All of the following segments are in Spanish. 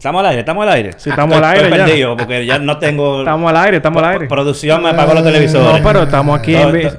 Estamos al aire, estamos al aire. Sí, estamos al aire Estoy ya. perdido porque ya no tengo. Estamos al aire, estamos al aire. Producción me apagó los televisores. No, pero estamos aquí en estoy-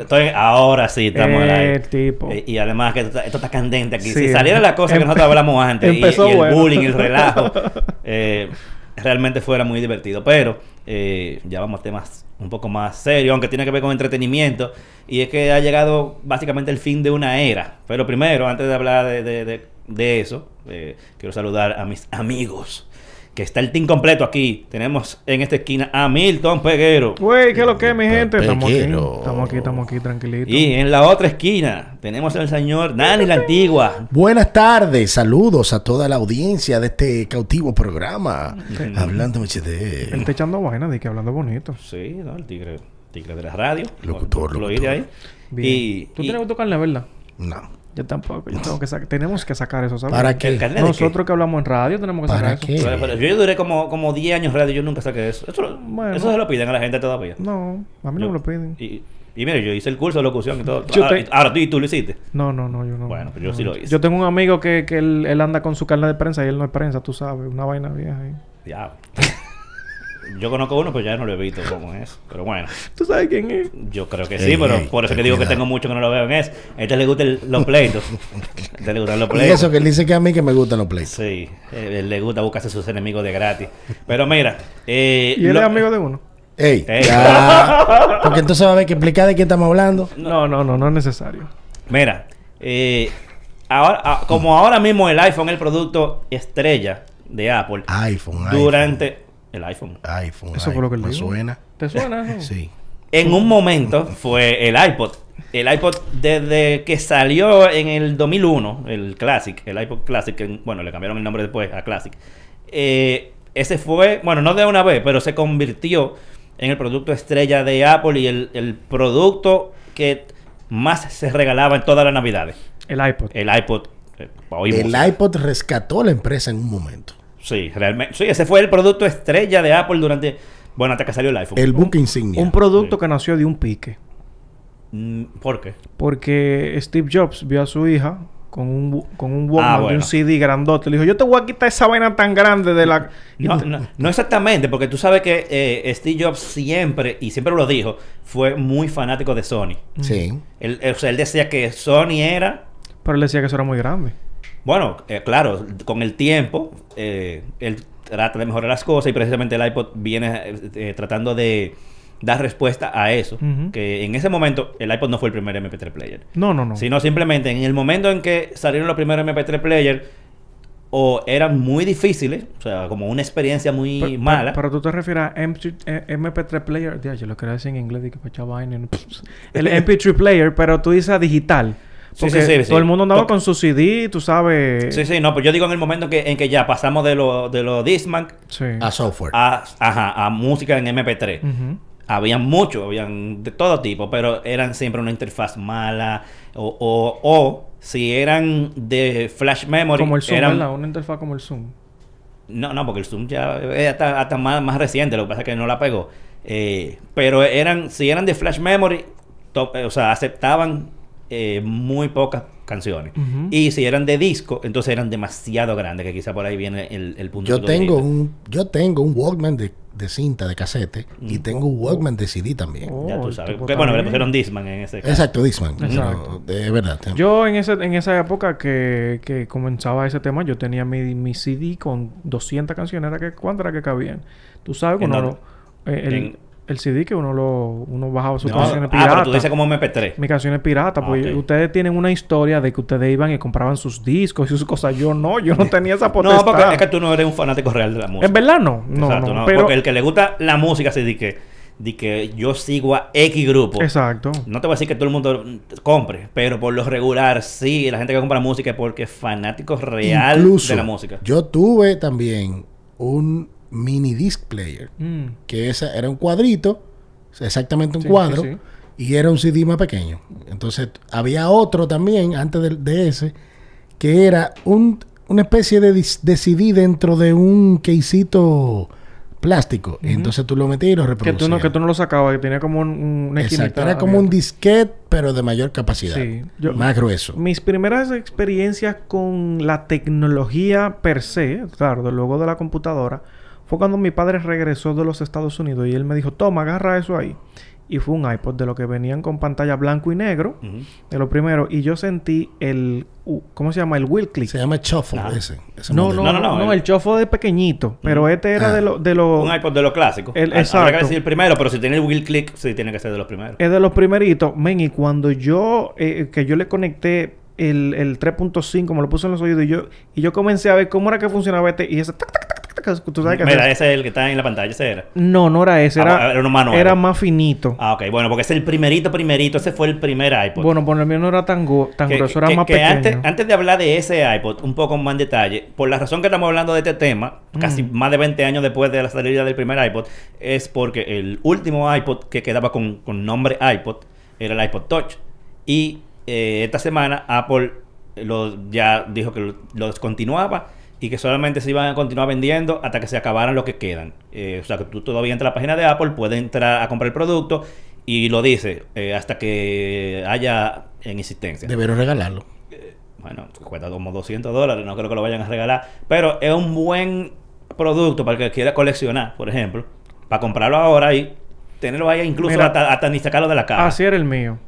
estoy- ahora sí, estamos al aire. Tipo. Y además que esto, está- esto está candente aquí. Sí. Si saliera la cosa que Empe- nosotros hablamos antes y, el bueno. bullying, el relajo, eh, realmente fuera muy divertido. Pero eh, ya vamos a temas un poco más serios, aunque tiene que ver con entretenimiento. Y es que ha llegado básicamente el fin de una era. Pero primero, antes de hablar de, de- de- de eso, eh, quiero saludar a mis amigos. Que está el team completo aquí. Tenemos en esta esquina a Milton Peguero. Güey, ¿qué es lo que es, mi gente? Estamos aquí. Estamos aquí, estamos aquí, tranquilitos. Y en la otra esquina tenemos al señor Dani la Antigua. Buenas tardes, saludos a toda la audiencia de este cautivo programa. Hablando Él HD. está echando vaina de que hablando bonito. Sí, ¿no? El tigre, tigre de la radio. Locutor, Lo- lo locutor. oí de ahí. Bien. Y, Tú y- tienes tu carne, ¿verdad? No. Yo tampoco. Yo tengo que sacar. Tenemos que sacar eso, ¿sabes? ¿Para qué? ¿El carnet de Nosotros que hablamos en radio tenemos que ¿Para sacar qué? eso. Pero- pero yo duré como, como 10 años radio y yo nunca saqué eso. Eso, Bueno. eso se lo piden a la gente todavía. No, a mí no me lo piden. Y, y mire, yo hice el curso de locución y todo. Yo ahora, te- ahora tú y tú lo hiciste. No, no, no, yo no. Bueno, pues yo sí lo hice. Yo tengo un amigo que, que él, él anda con su carne de prensa y él no es prensa, tú sabes. Una vaina vieja ahí. Diablo. Yo conozco uno, pero ya no lo he visto como es. Pero bueno, ¿Tú sabes quién es? yo creo que Ey, sí, pero ey, por eso que digo que tengo mucho que no lo veo en eso. A este le gustan los pleitos. A este le gustan los Y pleitos. eso que él dice que a mí que me gustan los plays. Sí, eh, él le gusta buscarse sus enemigos de gratis. Pero mira, eh, ¿Y él lo- es amigo de uno? Ey, Ey. ya. Porque entonces va a haber que explicar de qué estamos hablando. No, no, no, no es necesario. Mira, eh, ahora, ah, como ahora mismo el iPhone es el producto estrella de Apple iPhone, durante el iPhone. iPhone. Eso fue lo que él ¿Me dijo. suena? ¿Te suena eso? Sí. En un momento fue el iPod. El iPod desde que salió en el 2001, el Classic, el iPod Classic, que, bueno, le cambiaron el nombre después a Classic. eh, ese fue, bueno, no de una vez, pero se convirtió en el producto estrella de Apple y el, el producto que más se regalaba en todas las navidades. El iPod. El iPod. eh, El música. iPod rescató la empresa en un momento. Sí, realmente. Sí, ese fue el producto estrella de Apple durante. Bueno, hasta que salió el iPhone. El buque insignia. Un producto Sí. que nació de un pique. Mm, ¿Por qué? Porque Steve Jobs vio a su hija con un, con un Walkman Ah, de un CD grandote. Le dijo, yo te voy a quitar esa vaina tan grande de la... No, no, no exactamente, porque tú sabes que eh, Steve Jobs siempre, y siempre lo dijo, fue muy fanático de Sony. Sí. Él, o sea, él decía que Sony era. Pero él decía que eso era muy grande. Bueno, eh, claro, con el tiempo, eh, él trata de mejorar las cosas y precisamente el iPod viene eh, eh, tratando de dar respuesta a eso. Que en ese momento el iPod no fue el primer MP3 player. No, no, no. Sino simplemente en el momento en que salieron los primeros MP3 player, o eran muy difíciles, o sea, como una experiencia muy Pero- mala. Pero, tú te refieres a MP, eh, MP3 player. Ya, yo lo quería decir en inglés. Dije, pues, vaina. no, El MP3 player, pero tú dices digital. Sí, Porque sí, sí, todo sí. el mundo andaba To- con su CD, tú sabes. Sí, sí, no, pues yo digo en el momento en que, en que ya pasamos de lo de lo Discman Sí. A software. a, ajá, a música en MP3. Ujú. Habían mucho, habían de todo tipo, pero eran siempre una interfaz mala o, o, o si eran de flash memory. Como el Zoom, eran, ¿verdad? Una interfaz como el Zoom. No, no, porque el Zoom ya es hasta, hasta más, más reciente, lo que pasa es que no la pegó. Eh, pero eran, si eran de flash memory, to- eh, o sea, aceptaban eh, muy pocas canciones. Y si eran de disco, entonces eran demasiado grandes, que quizá por ahí viene el, el punto. Yo tengo un, yo tengo un Walkman de, de cinta, de casete, y tengo un Walkman de CD también. Oh, Ya tú el sabes. Porque, bueno, le también. pusieron Disman en ese caso. Exacto, Disman. Exacto. No, de verdad. Yo en, ese, en esa época que, que comenzaba ese tema, yo tenía mi, mi CD con 200 canciones. ¿Era que, ¿Cuántas era que cabían? Tú sabes eh, el, En- el CD que uno lo uno bajaba sus No, canciones ah, pero piratas. tú dices como MP3. Mis canciones piratas, Ah, pues ustedes tienen una historia de que ustedes iban y compraban sus discos y sus cosas. Yo no, yo no tenía esa potestad. No, porque es que tú no eres un fanático real de la música. En verdad no, no, Exacto, no, Pero, Porque el que le gusta la música, se dice que, di que yo sigo a X grupo. Exacto. No te voy a decir que todo el mundo compre, pero por lo regular, sí, la gente que compra música es porque es fanático real Incluso, de la música. Yo tuve también un mini disc player, Mm. que esa era un cuadrito, exactamente un Sí, cuadro, sí, y era un CD más pequeño. Entonces, había otro también, antes de, de ese, que era un, una especie de, CD dentro de un quesito plástico. Entonces tú lo metías y lo Que reproducías. tú, no, que tú no lo sacabas, que tenía como un, un- una Exacto. Era como un disquete, pero de mayor capacidad. Sí. Yo- Más grueso. Mis primeras experiencias con la tecnología per se, claro, luego de la computadora, fue cuando mi padre regresó de los Estados Unidos y él me dijo, toma, agarra eso ahí. Y fue un iPod de lo que venían con pantalla blanco y negro, de lo primero. Y yo sentí el, uh, ¿cómo se llama? El wheel click. Se llama Shuffle Ah. ese. ese No, no, No, no, no, el, el- chofo de pequeñito. Pero este era Ah. de los... De lo, Un iPod de los clásicos. El- Ah, Habría exacto. que decir el primero, pero si tiene el wheel click, sí tiene que ser de los primeros. Es de los primeritos. Men, y cuando yo... eh, que yo le conecté el, el 3.5, me lo puse en los oídos y yo... Y yo comencé a ver cómo era que funcionaba este... Y ese... tac, tac, tac, ¿Tú sabes Mira, hacer? ese es el que está en la pantalla, ese era. No, no era ese. Ah, Era, era uno más nuevo. era más finito. Ah, ok. Bueno, porque ese es el primerito, primerito. Ese fue el primer iPod. Bueno, por el mío no era tan, go- tan que, grueso. Era que- más que pequeño. antes, antes de hablar de ese iPod, un poco más en detalle, por la razón que estamos hablando de este tema, casi más de 20 años después de la salida del primer iPod, es porque el último iPod que quedaba con, con nombre iPod era el iPod Touch. Y eh, esta semana Apple lo, ya dijo que lo, lo descontinuaba y que solamente se iban a continuar vendiendo hasta que se acabaran los que quedan. Eh, o sea que tú todavía entras a la página de Apple, puedes entrar a comprar el producto y lo dice eh, hasta que haya en existencia. Debería regalarlo. Bueno, cuesta como 200 dólares, no creo que lo vayan a regalar. Pero es un buen producto para el que quiera coleccionar, por ejemplo. Para comprarlo ahora y tenerlo ahí incluso Mira. hasta, hasta ni sacarlo de la caja. Así era el mío.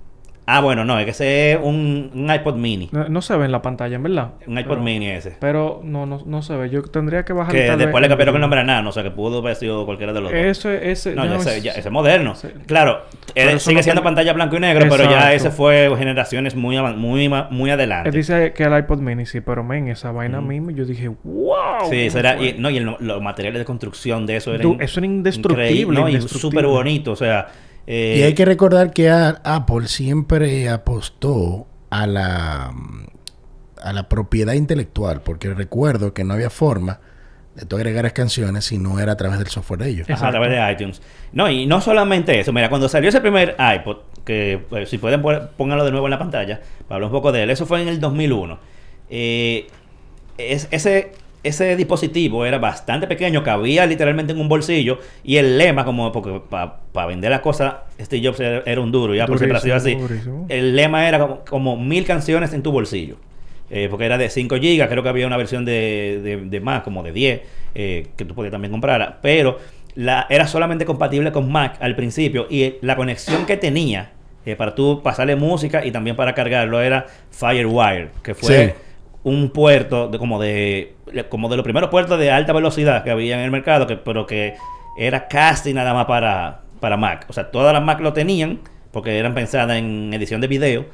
Ah, bueno, no, es que ese es un, un iPod mini. No, no se ve en la pantalla, en verdad. Un iPod Pero- mini ese. Pero no, no, no se ve. Yo tendría que bajar Que después le cambiaron el nombre a Nano, o sea que pudo haber sido cualquiera de los dos. Ese, ese... No, ya no, ese, es- ya- ese es moderno. Sí. Claro, eh, eso sigue siendo tiene- pantalla blanco y negro, pero ya ese fue generaciones muy, muy, muy adelante. Él dice que el iPod mini, sí, pero men, esa vaina mismo, yo dije, wow. Sí, ¿cómo será, fue? y, no, y el- los materiales de construcción de eso eran Du- eso era indestructible, increíble, ¿no? y indestructible. súper bonito, o sea, eh, Y hay que recordar que a- Apple siempre apostó a la, a la propiedad intelectual, porque recuerdo que no había forma de tú agregar canciones si no era a través del software de ellos. a través de iTunes. No, y no solamente eso, mira, cuando salió ese primer iPod, que pues, si pueden pónganlo de nuevo en la pantalla, para hablar un poco de él, eso fue en el 2001. Eh, es- ese, ese dispositivo era bastante pequeño, cabía literalmente en un bolsillo, y el lema, como porque para vender las cosas, Steve Jobs era, era un duro, y Apple siempre ha sido así. Durísimo. El lema era como, como mil canciones en tu bolsillo. Eh, porque era de 5 GB, creo que había una versión de, de- de más, como de 10, eh, que tú podías también comprar. Pero la, era solamente compatible con Mac al principio y la conexión que tenía eh, para tú pasarle música y también para cargarlo era Firewire, que fue Sí. Un puerto de, como de como de los primeros puertos de alta velocidad que había en el mercado, que, pero que era casi nada más para, para Mac. O sea, todas las Mac lo tenían porque eran pensadas en edición de video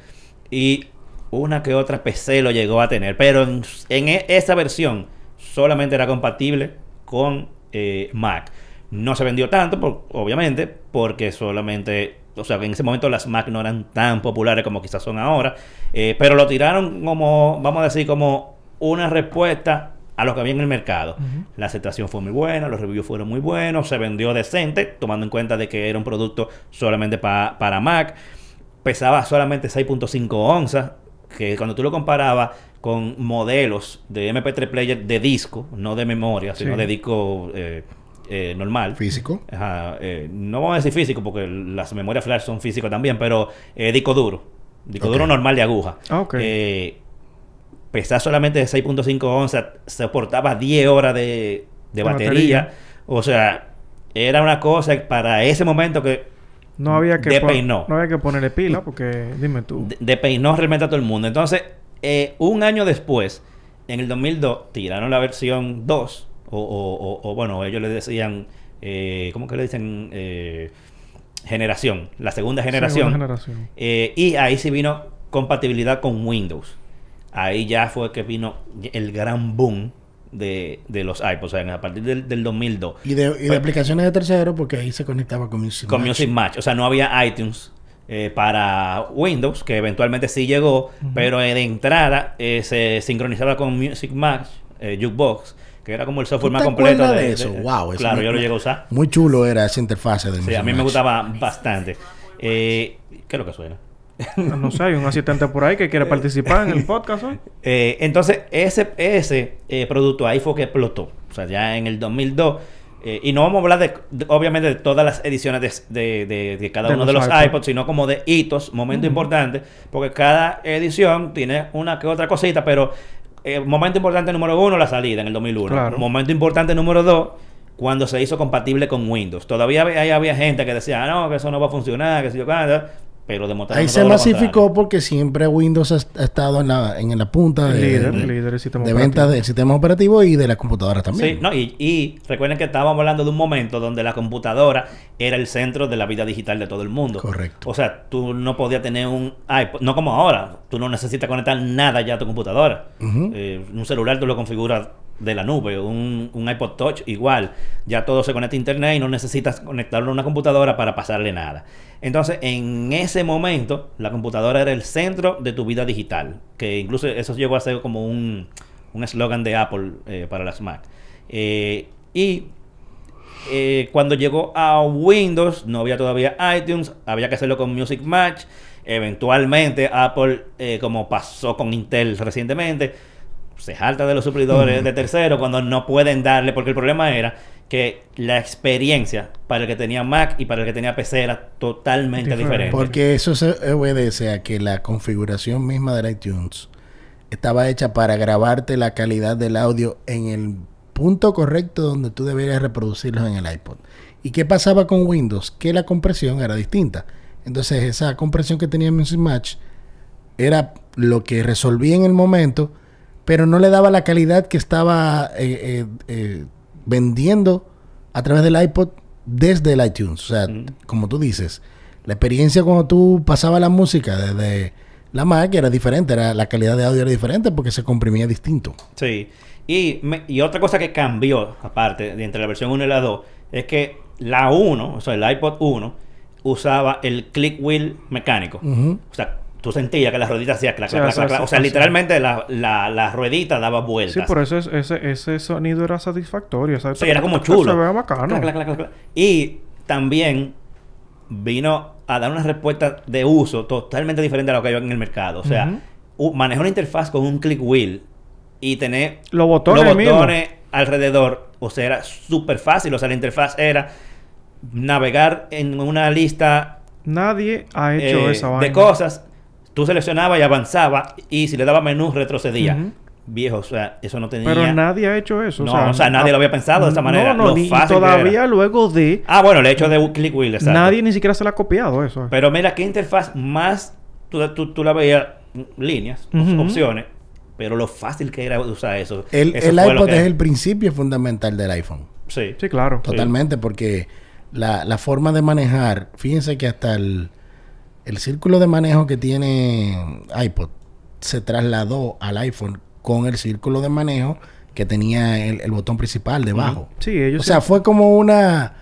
y una que otra PC lo llegó a tener, pero en, e- esa versión solamente era compatible con eh, Mac. No se vendió tanto, por- obviamente, porque solamente, o sea, en ese momento las Mac no eran tan populares como quizás son ahora, eh, pero lo tiraron como, vamos a decir, como una respuesta a lo que había en el mercado. La aceptación fue muy buena, los reviews fueron muy buenos, se vendió decente, tomando en cuenta de que era un producto solamente pa- para Mac. Pesaba solamente 6.5 onzas, que cuando tú lo comparabas con modelos de MP3 player de disco, no de memoria, sino Sí. de disco eh, eh, normal. Físico. Ajá, eh, no vamos a decir físico porque las memorias flash son físicos también, pero eh, disco duro. Disco duro normal de aguja. Ah, ok. Eh, pesaba solamente de 6.5 onzas, soportaba 10 horas de, de De batería. batería. O sea, era una cosa para ese momento que No había que despeinó. no había que ponerle pila porque dime tú. de- despeinó realmente a todo el mundo. Entonces, eh, un año después, en el 2002, tiraron la versión 2, o, o- o- o, bueno, ellos le decían, eh, ¿cómo que le dicen? Eh, generación, la segunda generación. Segunda generación. Eh, y ahí sí vino compatibilidad con Windows. Ahí ya fue que vino el gran boom de, de los iPods, o sea, a partir del, del 2002. Y de, y de Pues- aplicaciones de tercero, porque ahí se conectaba con Music con Match. Music Match. O sea, no había iTunes eh, para Windows, que eventualmente sí llegó, pero de entrada eh, se sincronizaba con Music Match, eh, Jukebox, que era como el software ¿Tú más completo de eso? Wow, eso claro, me- yo lo llegué a usar. Muy chulo era esa interfase de Sí, Music a mí me gustaba bastante. Eh, ¿Qué es lo que suena? No sé, hay un asistente por ahí que quiere participar en el podcast hoy. Eh, entonces, ese, ese eh, producto ahí fue que explotó. O sea, ya en el 2002 Eh, y no vamos a hablar de, de- obviamente de todas las ediciones de, de- de- de cada De uno de los los iPod. iPods, sino como de hitos, momentos importantes, porque cada edición tiene una que otra cosita, pero eh, momento importante número uno, la salida en el 2001. Claro. Momento importante número dos, cuando se hizo compatible con Windows. Todavía había, había gente que decía, ah, no, que eso no va a funcionar, que si yo pero Ahí se masificó porque siempre Windows ha, ha estado en la, en la punta de, Líder, de- líder del sistema de operativo. venta del sistema operativo y de las computadoras también. Sí, no, y, y recuerden que estábamos hablando de un momento donde la computadora era el centro de la vida digital de todo el mundo. Correcto. O sea, tú no podías tener un iPod, no como ahora, tú no necesitas conectar nada ya a tu computadora. Eh, un celular tú lo configuras de la nube, un, un iPod Touch igual, ya todo se conecta a internet y no necesitas conectarlo a una computadora para pasarle nada. Entonces, en ese momento, la computadora era el centro de tu vida digital, que incluso eso llegó a ser como un eslogan de Apple eh, para las Mac. Eh, y eh, cuando llegó a Windows, no había todavía iTunes, había que hacerlo con Music Match. Eventualmente, Apple, como pasó con Intel recientemente, se jalta de los suplidores de tercero cuando no pueden darle, porque el problema era que la experiencia para el que tenía Mac y para el que tenía PC era totalmente Diferente. diferente. Porque eso se obedece a que la configuración misma del iTunes estaba hecha para grabarte la calidad del audio en el punto correcto donde tú deberías reproducirlo en el iPod. ¿Y qué pasaba con Windows? Que la compresión era distinta. Entonces esa compresión que tenía Music Match era lo que resolvía en el momento, pero no le daba la calidad que estaba eh, eh, eh, vendiendo a través del iPod desde el iTunes. O sea, Mm. como tú dices, la experiencia cuando tú pasabas la música desde la Mac era diferente, era, la calidad de audio era diferente porque se comprimía distinto. Sí. Y, me- y otra cosa que cambió, aparte, de entre la versión 1 y la 2, es que la 1, o sea, el iPod 1, usaba el click wheel mecánico. O sea, tú sentías que la ruedita hacía clac, clac, clac, clac. O sea, literalmente la, la, la ruedita daba vueltas. Sí, por eso es- ese, ese sonido era satisfactorio. ¿sabes? Sí, era como Se chulo. ve bacano. Clac, clac, clac. Y también vino a dar una respuesta de uso totalmente diferente a lo que hay en el mercado. O sea, u- manejar una interfaz con un click wheel y tener Los botones los botones alrededor, o sea, era súper fácil. O sea, la interfaz era navegar en una lista Nadie ha hecho eh, esa vaina. de cosas. Tú seleccionabas y avanzaba y si le daba menú retrocedía. Viejo, o sea, eso no tenía... Pero nadie ha hecho eso. No, o sea, nadie lo había pensado de esa manera, No, no, lo fácil todavía luego de... Ah, bueno, el hecho de click wheel, exacto. Nadie ni siquiera se la ha copiado eso. Pero mira, qué interfaz más... Tú, tú, tú la veías mm, líneas, opciones, pero lo fácil que era usar eso. El, eso el iPod es el principio fundamental del iPhone. Sí. Sí, claro. Totalmente, porque la, la forma de manejar, fíjense que hasta el, el círculo de manejo que tiene iPod se trasladó al iPhone con el círculo de manejo que tenía el, el botón principal debajo. Sí, ellos O sea, fue como una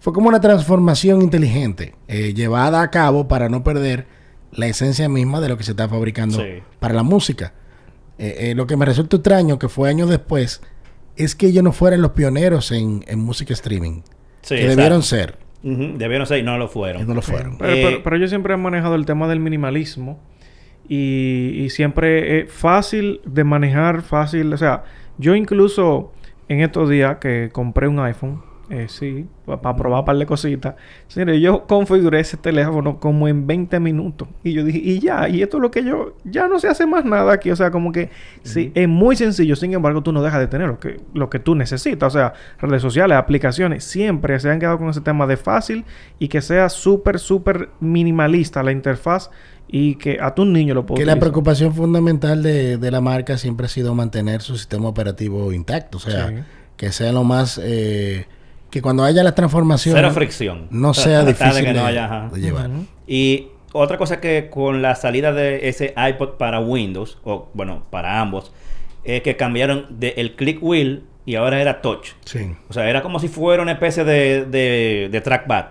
fue como una transformación inteligente eh, llevada a cabo para no perder la esencia misma de lo que se está fabricando Sí. para la música. Eh, eh, lo que me resulta extraño que fue años después es que ellos no fueran los pioneros en, en música streaming. Sí, que exacto. debieron ser. Ujú, Debieron ser y no lo fueron. Y no lo fueron. Pero, Eh, pero- pero ellos siempre han manejado el tema del minimalismo y, y siempre es fácil de manejar, fácil, o sea, yo incluso en estos días que compré un iPhone, eh, sí, para probar un par de cositas, señores, yo configuré ese teléfono como en 20 minutos. Y yo dije, y ya, y esto es lo que yo, ya no se hace más nada aquí, o sea, como que sí, es muy sencillo, sin embargo, tú no dejas de tener lo que, lo que tú necesitas, o sea, redes sociales, aplicaciones, siempre se han quedado con ese tema de fácil y que sea súper, súper minimalista la interfaz y que a tu niño lo pueda Que la preocupación fundamental de, de la marca siempre ha sido mantener su sistema operativo intacto. O sea, Sí. que sea lo más... eh, que cuando haya la transformación... Cero fricción. No sea, difícil que de, no haya, ajá. de llevar. Y otra cosa que con la salida de ese iPod para Windows, o bueno, para ambos, es que cambiaron de el click wheel y ahora era touch. Sí. O sea, era como si fuera una especie de, de, de trackpad.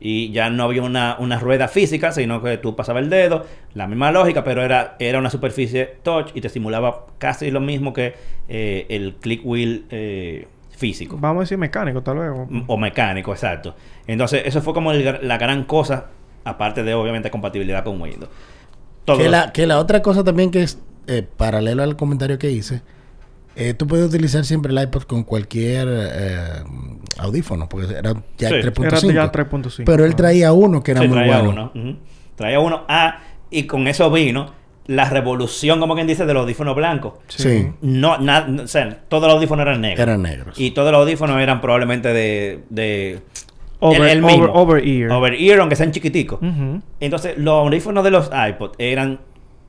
Y ya no había una, una rueda física, sino que tú pasabas el dedo, la misma lógica, pero era, era una superficie touch y te simulaba casi lo mismo que eh, el click wheel eh, físico. Vamos a decir mecánico, tal vez. o- M- O mecánico, exacto. Entonces, eso fue como el- la gran cosa, aparte de obviamente compatibilidad con Windows. Todo Que la, que la otra cosa también que es eh, paralelo al comentario que hice, eh, tú puedes utilizar siempre el iPod con cualquier eh, audífono, porque era ya Sí. 3.5. Era ya 3.5. Pero él traía uno que era Sí, muy traía bueno. uno. Traía uno. Ah, y con eso vino la revolución, como quien dice, del audífono blanco. Sí, No, na- no, o sea, todos los audífonos eran negros. eran negros. Y todos los audífonos eran probablemente de... de Over, el, el mismo. over, over ear. Over ear, aunque sean chiquiticos. Entonces, los audífonos de los iPod eran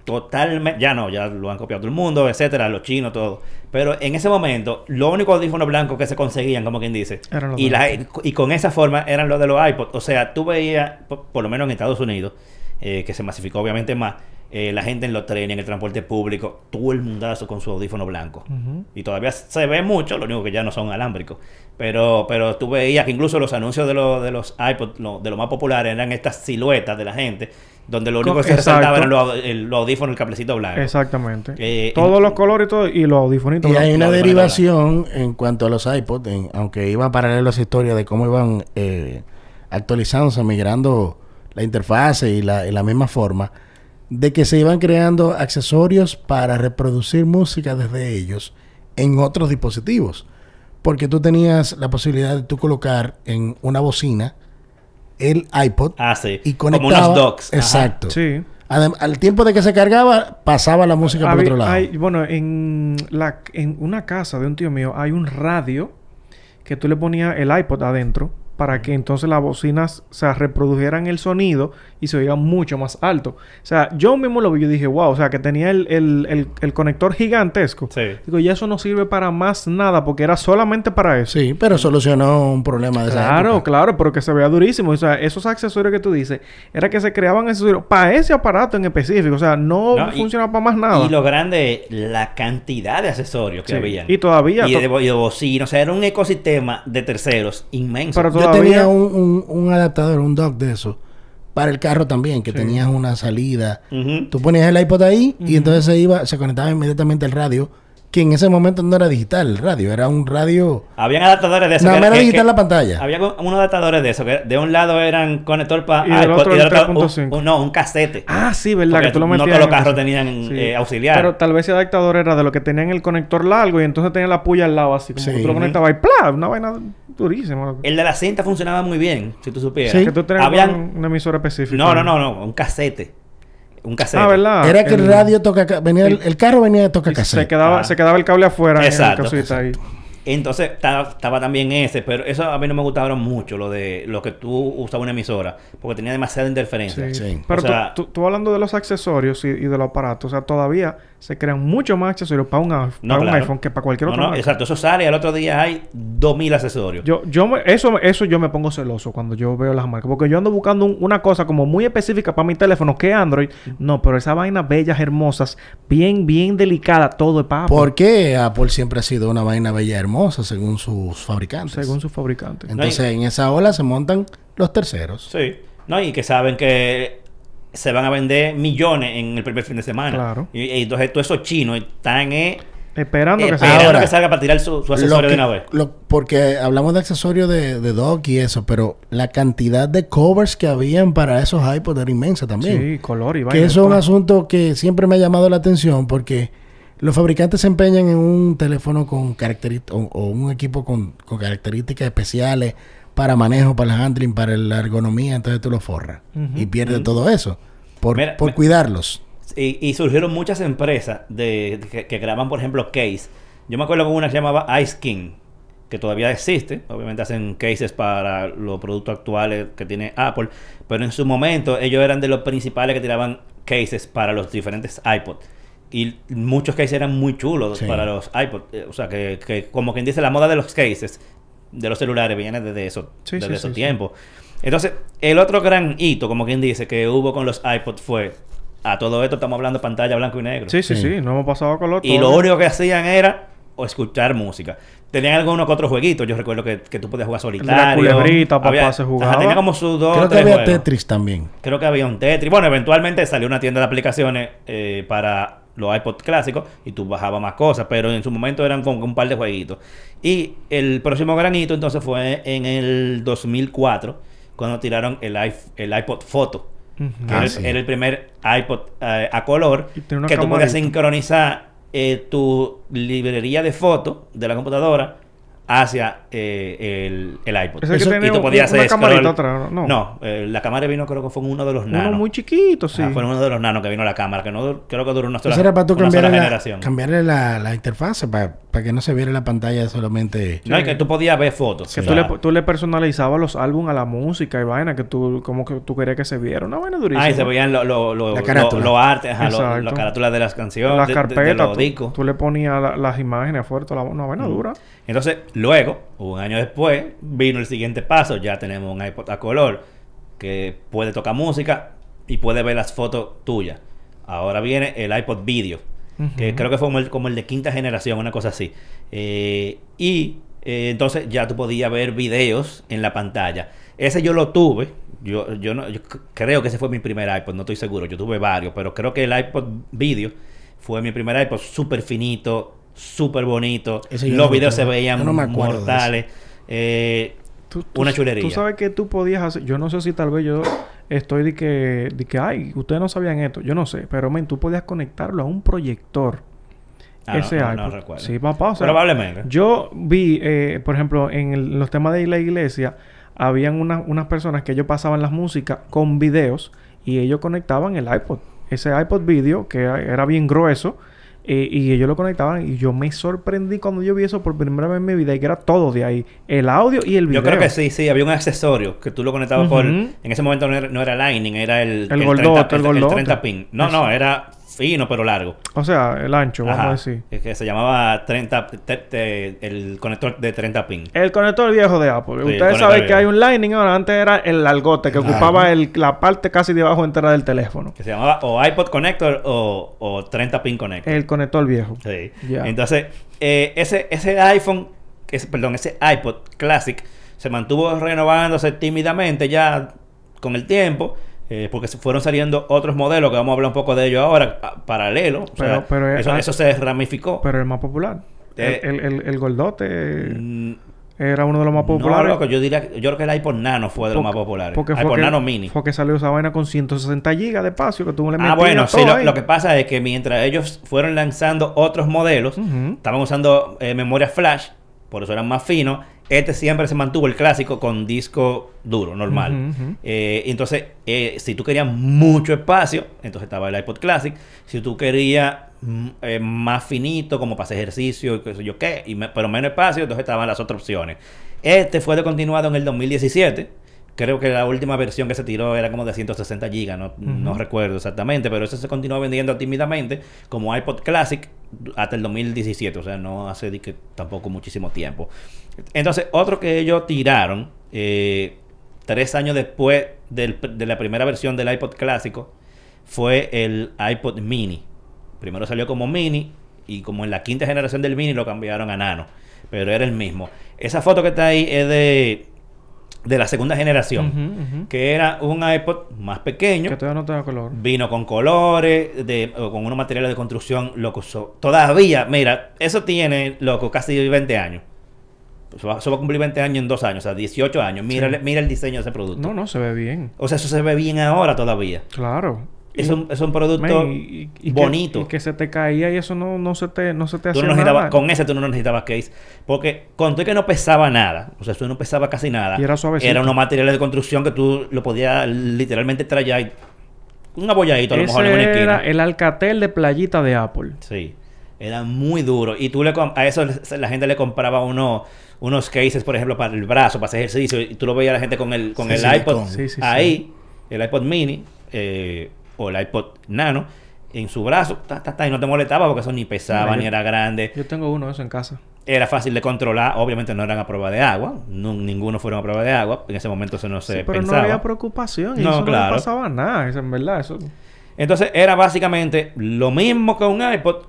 totalmente... Ya no, ya lo han copiado todo el mundo, etcétera, los chinos, todo. Pero en ese momento, los únicos audífonos blancos que se conseguían, como quien dice, Eran los y, de la- y con esa forma eran los de los iPod. O sea, tú veías, por, por lo menos en Estados Unidos, eh, que se masificó obviamente más, eh, la gente en los trenes, en el transporte público, todo el mundazo con su audífono blanco. Y todavía se ve mucho, lo único que ya no son alámbricos. Pero, pero tú veías que incluso los anuncios de, los de los iPod, lo- de los más populares, eran estas siluetas de la gente, donde lo único Co- que se resaltaba eran los, el- audífonos, el cablecito blanco. Exactamente. Eh, Todos en- los colores y todo, y los audifonitos. Y hay una derivación en cuanto a los iPods, en- aunque iba paralelo a esa historia de cómo iban eh, actualizándose, migrando la interfase y la, y la misma forma, de que se iban creando accesorios para reproducir música desde ellos en otros dispositivos. Porque tú tenías la posibilidad de tú colocar en una bocina el iPod Ah, sí. y Como conectaba. unos docks. Ajá. Exacto. Sí. Adem- al tiempo de que se cargaba, pasaba la música por otro lado. hay- bueno, en, la, en una casa de un tío mío hay un radio que tú le ponías el iPod adentro para que entonces las bocinas o sea, reprodujeran el sonido y se oiga mucho más alto. O sea, yo mismo lo vi y dije, wow, o sea, que tenía el, el, el, el conector gigantesco. Sí. Digo, ya eso no sirve para más nada porque era solamente para eso. Sí, pero solucionó un problema de esa Claro, época. claro, pero que se vea durísimo. O sea, esos accesorios que tú dices, era que se creaban accesorios para ese aparato en específico. O sea, no, No, y- funcionaba para más nada. Y lo grande, la cantidad de accesorios que Sí. había. Y todavía Y to- de, bo- y de bocina. O sea, era un ecosistema de terceros inmenso. Pero Yo todavía- tenía un, un- un adaptador, un dock de eso, para el carro también, que Sí. tenías una salida. Tú ponías el iPod ahí y entonces se iba, se conectaba inmediatamente al radio, que en ese momento no era digital el radio, era un radio... Habían adaptadores de esos. Nada que- era que- digital que- la pantalla. Había unos adaptadores de esos. Que de un lado eran conector para Y del otro el 3.5. un, no, un casete. Ah, sí, ¿verdad? Porque que tú lo no metías todos los carros eso. tenían eh, auxiliar. Pero tal vez ese adaptador era de lo que tenían el conector largo y entonces tenía la puya al lado así. Como Sí. que tú lo conectabas y ¡plá! Una vaina durísima. El de la cinta funcionaba muy bien, si tú supieras. Sí. Que tú tenías Habían- un, un emisor específico. No, no, no, no, un casete. Un casete. Ah, ¿verdad? era que el, radio toca... ca- Venía el, carro venía de toca cassette. se quedaba, Ah. se quedaba el cable afuera Exacto, en el cosita ahí. Entonces estaba, estaba también ese, pero eso a mí no me gustaron mucho, lo de lo que tú usabas una emisora, porque tenía demasiada interferencia. Sí. Sí. Pero O tú- sea- tú, tú hablando de los accesorios y, y de los aparatos, o sea, todavía se crean mucho más accesorios para un, iPhone- No, para un claro. iPhone que para cualquier No, otro no, marca. exacto, eso sale y al otro día hay 2000 accesorios. Yo, yo me- eso, eso yo me pongo celoso cuando yo veo las marcas. Porque yo ando buscando un- una cosa como muy específica para mi teléfono que Android. No, pero esa vaina bellas, hermosas, bien, bien delicada, todo es para Apple, ¿Por qué Apple siempre ha sido una vaina bella hermosa según sus fabricantes? según su fabricante. Entonces en esa ola se montan los terceros. Sí. No, y que saben que se van a vender millones en el primer fin de semana. Claro. Y, y entonces todos esos chinos están eh, Esperando que esperando Ahora, que salga para tirar su, su accesorio de que- una vez. lo- porque hablamos de accesorios de, de dock y eso, pero la cantidad de covers que habían para esos iPods era inmensa también. Sí, color y que vaina. eso es un asunto que siempre me ha llamado la atención porque los fabricantes se empeñan en un teléfono con características o, o un equipo con, con características especiales para manejo, para el handling, para la ergonomía, entonces tú lo forras y pierdes todo eso por, Mira, por me- cuidarlos. Y, y surgieron muchas empresas de, que, que graban, por ejemplo, case. Yo me acuerdo con una que se llamaba Ice King, que todavía existe. Obviamente hacen cases para los productos actuales que tiene Apple. Pero en su momento ellos eran de los principales que tiraban cases para los diferentes iPods. Y muchos cases eran muy chulos Sí. para los iPods. Eh, O sea, que, que como quien dice, la moda de los cases de los celulares viene desde, eso, Sí, desde sí, esos sí, sí. tiempos. Entonces, el otro gran hito, como quien dice, que hubo con los iPods fue... A todo esto estamos hablando de pantalla blanco y negro. Sí, sí, Sí. sí, no hemos pasado a color. Y todo. lo único que hacían era o escuchar música. Tenían algunos que otros jueguitos. Yo recuerdo que, que tú podías jugar solitario. culebrita, papá, Había- se jugaba. Ajá, tenía como sus dos Creo o que había juegos. Tetris también. Creo que había un Tetris. Bueno, eventualmente salió una tienda de aplicaciones eh, para los iPod clásicos y tú bajabas más cosas, pero en su momento eran como que un par de jueguitos. Y el próximo granito entonces fue en el 2004 cuando tiraron el, el iPod Photo. Que Ah, era, sí. era el primer iPod eh, a color que tú podías sincronizar eh, tu librería de fotos de la computadora hacia eh, el, el iPod. Eso- tenía y tú un- podías una hacer camarita scroll. atrás, no. No, eh, la cámara vino creo que fue en uno de los Uno nanos. muy chiquito, sí. Ah, fue uno de los nanos que vino la cámara, que no creo que duró una sola, Eso era para tú una sola cambiarle, la, generación. cambiarle la, la interfase para, para que no se viera la pantalla solamente. No, y que tú podías ver fotos. Que o tú, le, tú le personalizabas los álbumes a la música y vaina que tú, como que tú querías que se viera. Una vaina durísima. Ah, y se veían los lo, lo, lo- artes, ajá, lo- Exacto. las carátulas de las canciones, Las de- de- de, carpetas, los tú, discos. tú le ponías la- las imágenes fuertes, la, una vaina dura. Entonces, luego, un año después, vino el siguiente paso. Ya tenemos un iPod a color que puede tocar música y puede ver las fotos tuyas. Ahora viene el iPod Video, que creo que fue como el, como el de quinta generación, una cosa así. Eh, y eh, entonces ya tú podías ver videos en la pantalla. Ese yo lo tuve. Yo, yo, no, yo creo que ese fue mi primer iPod, no estoy seguro. Yo tuve varios, pero creo que el iPod Video fue mi primer iPod súper finito, súper bonito. Los no videos se veían no mortales. Eh, Tú- tú- Una chulería. Tú sabes que tú podías hacer. Yo no sé si tal vez yo estoy de que, de que, ay, ustedes no sabían esto. Yo no sé. Pero, men, tú podías conectarlo a un proyector. ah, no, ese no, iPod. no recuerdo. Sí, papá. O sea, Probablemente. Yo vi, eh, por ejemplo, en el- los temas de la iglesia, habían unas unas personas que ellos pasaban las músicas con videos y ellos conectaban el iPod. Ese iPod video, que era bien grueso, eh, y ellos lo conectaban y yo me sorprendí cuando yo vi eso por primera vez en mi vida y que era todo de ahí. El audio y el video. Yo creo que sí, sí. Había un accesorio que tú lo conectabas por... Ujú. En ese momento no era, no era Lightning, era el... El gordote, el gordote. 30 pin. No, no, era fino pero largo. O sea, el ancho, vamos a decir. Es que se llamaba 30... te- te- el conector de 30 pin. El conector viejo de Apple. Ustedes saben que hay un Lightning ahora. Antes era el largote que ocupaba el- la parte casi debajo entera del teléfono. Que se llamaba o iPod Connector o, o 30 pin connector. El conector viejo. Sí. Ya. Entonces, eh, ese, ese iPhone, ese, perdón, ese iPod Classic se mantuvo renovándose tímidamente ya con el tiempo. Eh, porque fueron saliendo otros modelos que vamos a hablar un poco de ellos ahora, a- paralelo. O Pero- sea, pero es- eso, eso se ramificó. Pero el más popular. Eh, el, el, el, gordote Mm, era uno de los más no, populares. loco, yo diría, yo creo que el iPod Nano fue de los más populares. Porque fue iPod que, Nano Mini. Fue que salió esa vaina con 160 gigas de espacio que tú le Ah, bueno, sí, lo, que pasa es que mientras ellos fueron lanzando otros modelos, estaban usando eh, memoria flash, por eso eran más finos. Este siempre se mantuvo el clásico con disco duro, normal. Eh, entonces, eh, si tú querías mucho espacio, entonces estaba el iPod Classic. Si tú querías mm, eh, más finito, como para hacer ejercicio y qué sé yo qué, y me- pero menos espacio, entonces estaban las otras opciones. Este fue de continuado en el 2017. Creo que la última versión que se tiró era como de 160 gigas, no, no recuerdo exactamente, pero eso se continuó vendiendo tímidamente como iPod Classic hasta el 2017, o sea, no hace que tampoco muchísimo tiempo. Entonces, otro que ellos tiraron, eh, tres años después del- de la primera versión del iPod clásico, fue el iPod Mini. Primero salió como Mini y como en la quinta generación del Mini lo cambiaron a Nano, pero era el mismo. Esa foto que está ahí es de, de la segunda generación, que era un iPod más pequeño. Que todavía no te da color. Vino con colores, de, con unos materiales de construcción, loco. so- todavía, mira, eso tiene, loco, casi 20 años. Eso va, eso va a cumplir 20 años en dos años, o sea, 18 años. Mira, Sí. mira el diseño de ese producto. No, no, se ve bien. O sea, eso se ve bien ahora todavía. Claro. Es un, es un producto men, y- y que- bonito. y que se te caía y eso no, no se te, no se te Tú hacía no necesitabas- nada. con ese tú no necesitabas case. Porque con todo y que no pesaba nada, o sea, eso no pesaba casi nada. Y era suavecito. Eran unos materiales de construcción que tú lo podías literalmente traer un abolladito a lo mejor en una Ese esquina. era el Alcatel de playita de Apple. Sí. Era muy duro. Y tú le a eso la gente le compraba uno, unos cases, por ejemplo, para el brazo, para hacer ejercicio. Y tú lo veías a la gente con el, con Sí, el iPod. Sí, sí, sí. ahí, el iPod mini eh, o el iPod nano, en su brazo, ta, ta, ta, y no te molestaba porque eso ni pesaba, Mira, ni yo- era grande. Yo tengo uno de esos en casa. Era fácil de controlar. Obviamente no eran a prueba de agua. No- ninguno fueron a prueba de agua. En ese momento eso no se Sí, pero pensaba. no había preocupación. No, eso no claro. le pasaba nada. Eso, en verdad, eso... Entonces era básicamente lo mismo que un iPod,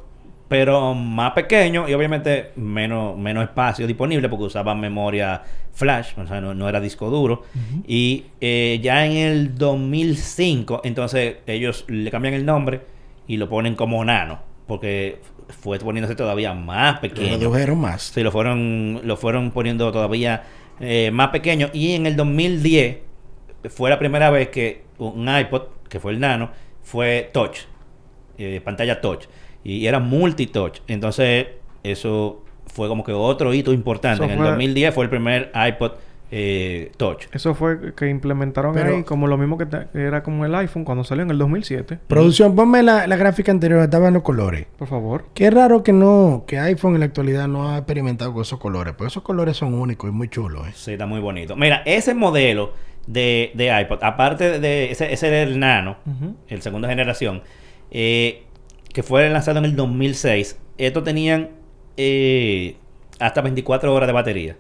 pero más pequeño y obviamente menos, menos espacio disponible porque usaba memoria flash, o sea, no, no era disco duro. Y eh, ya en el 2005, entonces ellos le cambian el nombre y lo ponen como nano, porque fue poniéndose todavía más Lo pequeño. redujeron más. Sí, lo fueron, lo fueron poniendo todavía eh, más pequeño. Y en el 2010 fue la primera vez que un iPod, que fue el Nano, fue touch, eh, pantalla touch. Y era multitouch. Entonces, eso fue como que otro hito importante. Eso en el fue- 2010 fue el primer iPod eh, Touch. Eso fue que implementaron Pero- ahí como lo mismo que, era como el iPhone cuando salió en el 2007. Producción, ponme la, la gráfica anterior, estaban los colores. Por favor. Qué raro que no, que iPhone en la actualidad no ha experimentado con esos colores, porque esos colores son únicos y muy chulos. ¿eh? Sí, está muy bonito. Mira, ese modelo de, de iPod, aparte de ese, ese era el Nano, el segunda generación, eh, que fue lanzado en el 2006, estos tenían eh, hasta 24 horas de batería.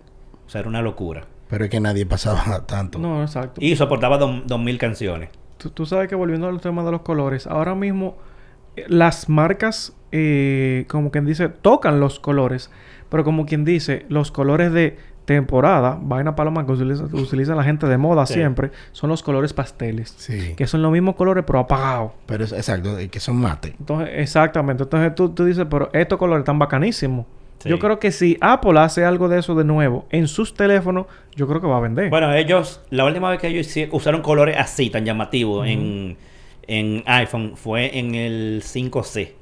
O sea, era una locura. Pero es que nadie pasaba tanto. No, exacto. Y soportaba dos- 2000 canciones. Tú, tú sabes que volviendo al tema de los colores, ahora mismo eh, las marcas, eh, como quien dice, tocan los colores, pero como quien dice, los colores de temporada, vaina paloma que utiliza, utiliza la gente de moda Sí. siempre, son los colores pasteles, Sí. que son los mismos colores pero apagados. Pero es exacto, y que son mate. Entonces, exactamente. Entonces tú, tú dices, pero estos colores están bacanísimos. Sí. Yo creo que si Apple hace algo de eso de nuevo en sus teléfonos, yo creo que va a vender. Bueno, ellos, la última vez que ellos usaron colores así, tan llamativos, en, en iPhone, fue en el 5C.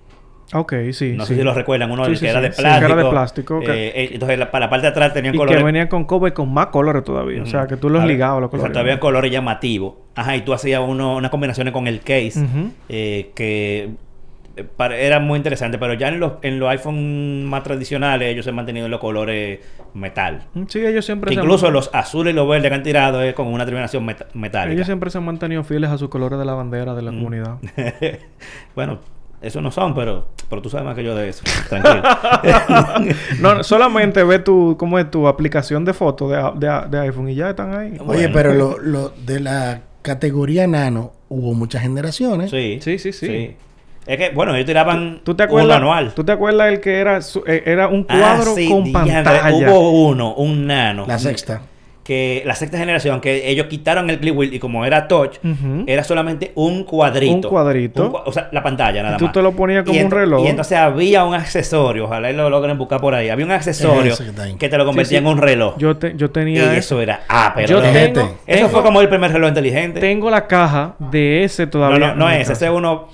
Ok, sí. No sí. sé si lo recuerdan, uno Sí, que sí, era de Sí, que plástico. era de plástico. Eh, eh, entonces, la- para la parte de atrás tenían Y colores. que venían con cover con más colores todavía. O sea, que tú los ligabas los colores. Exacto, había colores llamativos. Ajá, y tú hacías uno, unas combinaciones con el case eh, que para- era muy interesante. Pero ya en los, en los iPhone más tradicionales, ellos se han mantenido en los colores metal. Mm, Sí, ellos siempre Que se han- incluso los azules y los verdes que han tirado es con una terminación metálica. Ellos siempre se han mantenido fieles a sus colores de la bandera de la Mm. comunidad. bueno, eso no son, pero, pero tú sabes más que yo de eso. Tranquilo. no, solamente ve tu, ¿cómo es tu aplicación de fotos de, de- de iPhone y ya están ahí. Bueno. Oye, pero lo, lo de la categoría nano hubo muchas generaciones. sí, Sí, sí, sí. Es que, bueno, ellos tiraban ¿Tú te un acuerdas? manual. ¿Tú te acuerdas el que era su- eh, era un Ah, cuadro sí, con pantalla? Hubo uno, un nano. La sexta. Que la sexta generación, que ellos quitaron el clip wheel y como era touch, era solamente un cuadrito. Un cuadrito. Un o sea, la pantalla nada Y tú más. te lo ponías como Y un reloj. Y entonces había un accesorio, ojalá y lo logren buscar por ahí. Había un accesorio Ese que te lo convertía Sí, sí. en un reloj. Yo, te- yo y tenía eso era. Ah, pero. Yo no. Tengo, Eso tengo- fue como el primer reloj inteligente. tengo la caja de ese no, todavía. no, no es, ese casa. es uno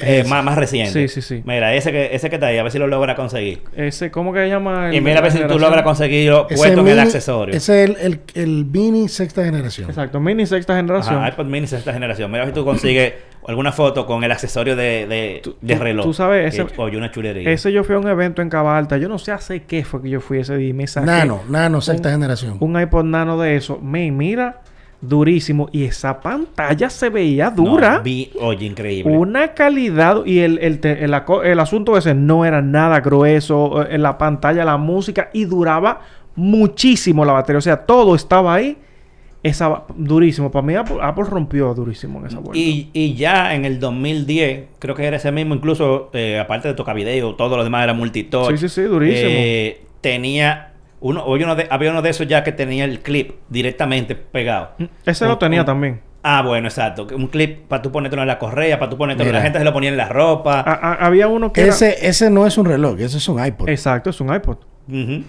eh, más, más reciente. Sí, sí, sí. Mira, ese que, ese que está ahí, a ver si lo logra conseguir. Ese, ¿cómo que se llama? el Y mira a ver si tú logras conseguirlo Ese puesto en el accesorio. Ese es el, el, el Mini sexta generación. Exacto, mini sexta generación. Ajá, iPod mini sexta generación. Mira a ver si tú consigues alguna foto con el accesorio de, de, Tú- de reloj. tú sabes, ese- Eh, oye, una chulería. Ese yo fui a un evento en Cabalta. Yo no sé hace qué fue que yo fui ese día y me saqué Nano, nano sexta generación. un iPod Nano de eso. Me mira durísimo y esa pantalla se veía No, dura. vi- oye, increíble. Una calidad y el, el, te- el asunto ese no era nada grueso eh, en la pantalla, la música y duraba muchísimo la batería. O sea, todo estaba ahí. Esa, durísimo. Para mí Apple, Apple rompió durísimo en esa vuelta. Y, y ya en el 2010, creo que era ese mismo, incluso eh, aparte de tocar video, todo lo demás era multitouch. Sí, sí, sí, durísimo. Eh, tenía uno, oye, uno de- había uno de esos ya que tenía el clip directamente pegado. Mm, Ese Un- lo tenía un- también. Ah, bueno, exacto. Un clip para tú ponértelo en la correa, para tú ponértelo. La gente se lo ponía en la ropa. A- a- había uno que era- Ese, ese no es un reloj, ese es un iPod. Exacto, es un iPod.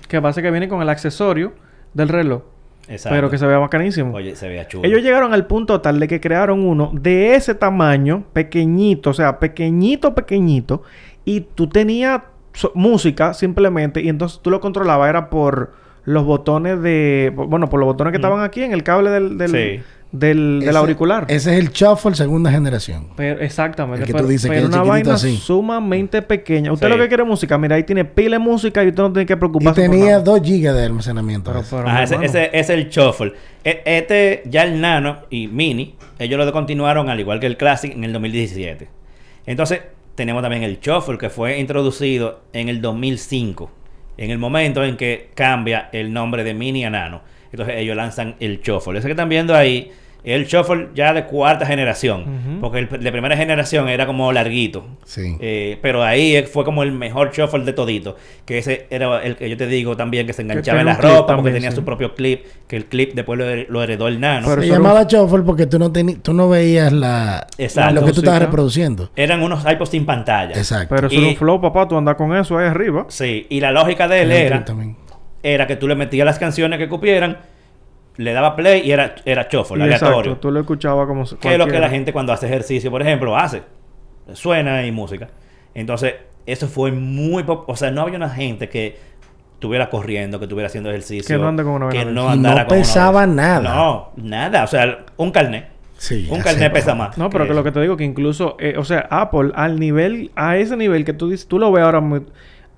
Que pasa que viene con el accesorio del reloj. Exacto. Pero que se vea bacanísimo. Oye, se veía chulo. Ellos llegaron al punto tal de que crearon uno de ese tamaño, pequeñito, o sea, pequeñito, pequeñito, y tú tenías so- música simplemente, y entonces tú lo controlabas, era por los botones de, bueno, por los botones que Mm. estaban aquí en el cable del, del, Sí. del, del Ese- auricular. Ese es el Shuffle segunda generación. Pero, exactamente. El que tú pero, dices que pero es una vaina así. sumamente pequeña. Usted Sí. lo que quiere es música, mira, ahí tiene pila de música y usted no tiene que Y preocuparse por tenía nada. 2 GB de almacenamiento. Pero, ese, hermano. ese es el Shuffle. E- Este, ya el Nano y Mini, ellos lo continuaron al igual que el Classic en el 2017. Entonces, tenemos también el Shuffle que fue introducido en el 2005. En el momento en que cambia el nombre de Mini a Nano. Entonces, ellos lanzan el Shuffle. Ese que están viendo ahí, el Shuffle ya de cuarta generación. Porque el de primera generación era como larguito. Sí. Eh, pero ahí fue como el mejor shuffle de todito. Que ese era el que yo te digo también que se enganchaba en la ropa porque tenía sí. su propio clip. Que el clip después lo, lo heredó el nano. Pero Se llamaba Shuffle porque tú no, tú no veías la, Exacto. lo que tú estabas reproduciendo. Eran unos iPods sin pantalla. Exacto. Pero eso Y- era un flow, papá. Tú andas con eso ahí arriba. Sí, y la lógica de él era, era que tú le metías las canciones que cupieran, le daba play y era, era Y aleatorio. Exacto, tú lo escuchabas como que es lo que la gente cuando hace ejercicio, por ejemplo, hace. Suena y música. Entonces, eso fue muy... O sea, no había una gente que estuviera corriendo, que estuviera haciendo ejercicio. Que no ande con una que no andara no con pesaba nada. No, nada. O sea, un carnet. Sí, un carnet pesa más. No, pero que eso. lo que te digo que incluso, eh, o sea, Apple al nivel, a ese nivel que tú dices, tú lo ves ahora muy,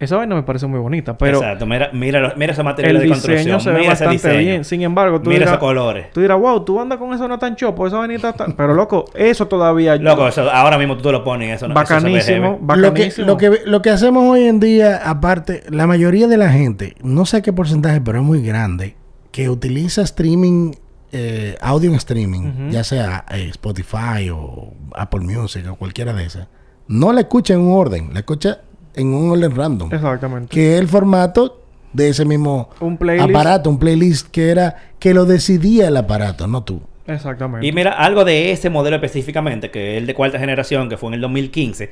esa vaina me parece muy bonita, pero Exacto. Mira, mira, los- mira esos materiales el de construcción. se mira ese diseño. bien. Sin embargo, tú Mira dirás, esos colores. tú dirás, wow, tú andas con eso no tan chopo, esa vainita tan... Pero loco, eso todavía... Loco, eso, ahora mismo tú te lo pones eso no eso se ve bacanísimo. Lo que, bacanísimo. lo, que, lo que hacemos hoy en día, aparte, la mayoría de la gente, no sé qué porcentaje, pero es muy grande, que utiliza streaming, eh, audio en streaming, ya sea eh, Spotify o Apple Music o cualquiera de esas, no la escucha en un orden, la escucha en un orden random, Exactamente. que es el formato de ese mismo Un playlist. aparato, un playlist que era que lo decidía el aparato, no tú. Exactamente. Y mira, algo de ese modelo específicamente, que es el de cuarta generación, que fue en el 2015,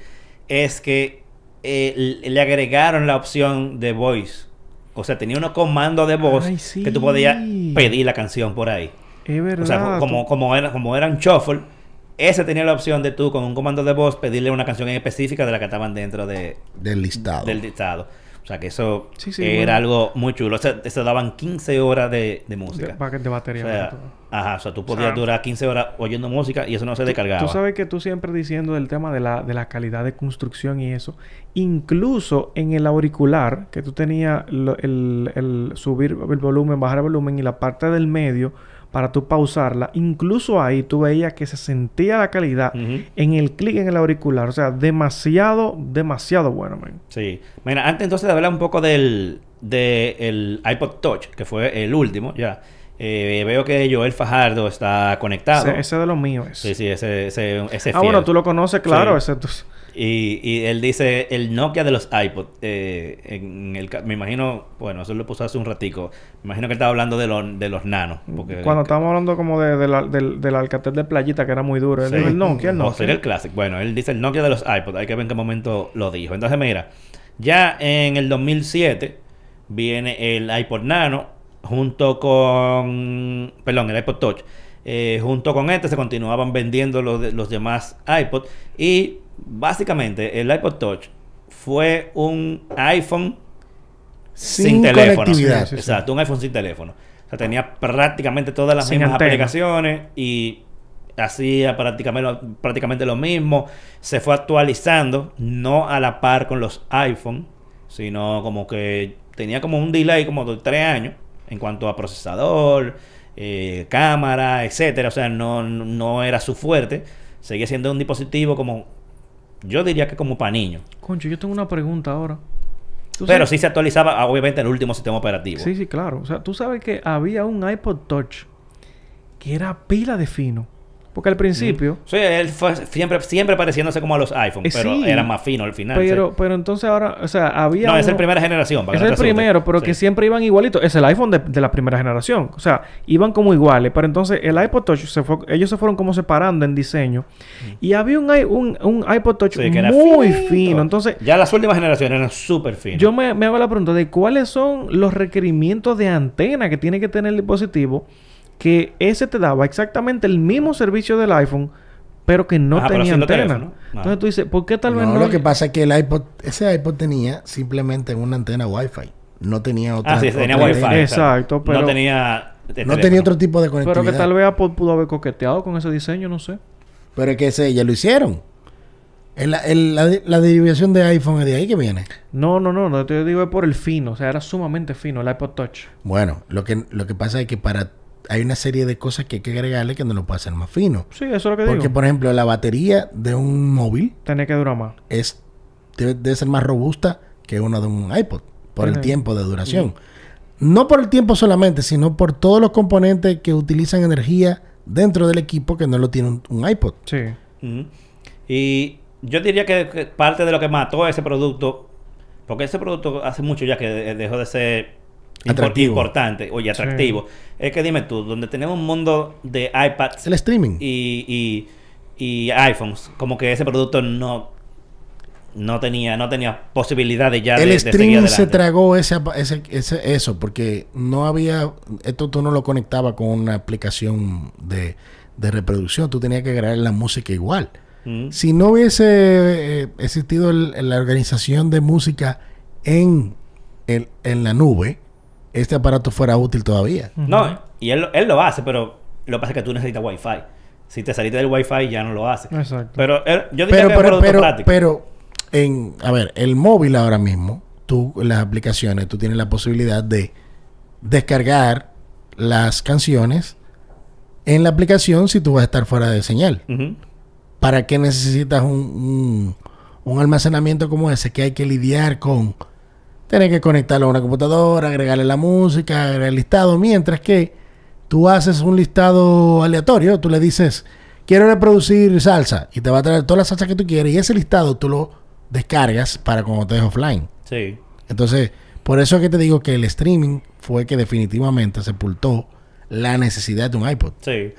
es que eh, le le agregaron la opción de voice. O sea, tenía unos comandos de voz Ay, sí. que tú podías pedir la canción por ahí. es verdad. O sea, como, como, era, como era un shuffle, ese tenía la opción de tú, con un comando de voz, pedirle una canción en específica de la que estaban dentro de, Del listado. del listado. O sea, que eso Sí, sí, era bueno. algo muy chulo. O sea, se daban 15 horas de, de música. de, de batería. O sea, ajá, o sea, tú podías sea, durar 15 horas oyendo música y eso no se descargaba. Tú sabes que tú siempre diciendo del tema de la, de la calidad de construcción y eso. Incluso en el auricular, que tú tenías lo- el, el subir el volumen, bajar el volumen y la parte del medio para tú pausarla, incluso ahí tú veías que se sentía la calidad en el clic en el auricular. O sea, demasiado, demasiado bueno, man. Sí. Mira, antes entonces de hablar un poco del de el iPod Touch, que fue el último, ya. eh, veo que Joel Fajardo está conectado. Ese, ese de los míos. Sí, sí, ese, ese, ese ah, fiel. bueno, tú lo conoces, claro. Sí. Ese, tú- Y, y él dice el Nokia de los iPod. eh, en el, ca- me imagino, bueno, eso lo puso hace un ratico. Me imagino que él estaba hablando de, los de los nanos. Porque Cuando estábamos hablando como de, de la- del, del Alcatel de playita, que era muy duro. Él Sí. dijo el Nokia, el O Nokia. sería el Classic. Bueno, él dice el Nokia de los iPod. Hay que ver en qué momento lo dijo. Entonces, mira, ya en el 2007 viene el iPod Nano junto con... Perdón, el iPod Touch. Eh, junto con este se continuaban vendiendo los, los demás iPod. Y básicamente el iPod Touch fue un iPhone sin, Sin teléfono. conectividad. Sí, sí, sí. Exacto, un iPhone sin teléfono. O sea, tenía prácticamente todas las Sin mismas antena. aplicaciones y hacía prácticamente lo, prácticamente lo mismo. Se fue actualizando, no a la par con los iPhone, sino como que tenía como un delay como de tres años en cuanto a procesador, eh, cámara, etcétera. O sea, no, no era su fuerte. Seguía siendo un dispositivo como, yo diría que como para niños. Concho, yo tengo una pregunta ahora. ¿Tú Pero sabes- sí se actualizaba, obviamente, el último sistema operativo. Sí, sí, claro. O sea, tú sabes que había un iPod Touch que era pila de fino. Porque al principio... Sí, él fue siempre, siempre pareciéndose como a los iPhone, Eh, pero sí. era más fino al final. Pero, sí. pero entonces ahora, o sea, había. No, es el primera generación. para Es que el primero, pero Sí. que siempre iban igualitos. Es el iPhone de, de la primera generación. O sea, iban como iguales. Pero entonces el iPod Touch, se fue, ellos se fueron como separando en diseño. Y había un, un, un iPod Touch. Sí, que era muy finito. fino. Entonces, Ya las últimas generaciones eran súper finas. yo me, me hago la pregunta de cuáles son los requerimientos de antena que tiene que tener el dispositivo. Que ese te daba exactamente el mismo servicio del iPhone, pero que no Ajá, pero tenía antena. Ah. Entonces tú dices, ¿por qué tal vez no, no? lo que pasa es que el iPod, ese iPod tenía simplemente una antena Wi-Fi. No tenía otra. Ah, sí, tenía otra Wi-Fi. antena. Exacto, pero- No tenía... No tenía otro tipo de Pero conectividad. que tal vez Apple pudo haber coqueteado con ese diseño, no sé. Pero es que ese ya lo hicieron. El- el- la, la derivación de iPhone es de ahí que viene. No, no, no, no te digo es por el fino, o sea, era sumamente fino el iPod Touch. Bueno, lo que, lo que pasa es que para hay una serie de cosas que hay que agregarle que no lo puede hacer más fino. Sí, eso es lo que Porque, digo. por ejemplo, la batería de un móvil Tenía que durar más. es debe, debe ser más robusta que una de un iPod por el tiempo de duración. No por el tiempo solamente, sino por todos los componentes que utilizan energía dentro del equipo que no lo tiene un, un iPod. Sí. Y yo diría que, que parte de lo que mató a ese producto, porque ese producto hace mucho ya que de- dejó de ser Atractivo. importante, oye, atractivo. Es que dime tú, donde tenemos un mundo de iPads El streaming. y, y, y iPhones, como que ese producto no no tenía no tenía posibilidad de ya el de streaming se tragó ese, ese, ese- eso, porque no había, esto tú no lo conectabas con una aplicación de, de reproducción, tú tenías que grabar la música igual. Mm. Si no hubiese eh, existido el- la organización de música en, el- en la nube, este aparato fuera útil todavía. No, y él, él lo hace, pero lo que pasa es que tú necesitas Wi-Fi. Si te saliste del Wi-Fi ya no lo hace. Exacto. Pero él- yo diría Pero, que pero, pero, práctico. pero, en, a ver, el móvil ahora mismo, tú, en las aplicaciones, tú tienes la posibilidad de descargar las canciones en la aplicación si tú vas a estar fuera de señal. ¿Para qué necesitas un, un, un almacenamiento como ese que hay que lidiar con tener que conectarlo a una computadora, agregarle la música, agregar el listado, mientras que tú haces un listado aleatorio, tú le dices, quiero reproducir salsa y te va a traer toda la salsa que tú quieres y ese listado tú lo descargas para cuando te dejes offline. Sí. Entonces, por eso es que te digo que el streaming fue que definitivamente sepultó la necesidad de un iPod. Sí.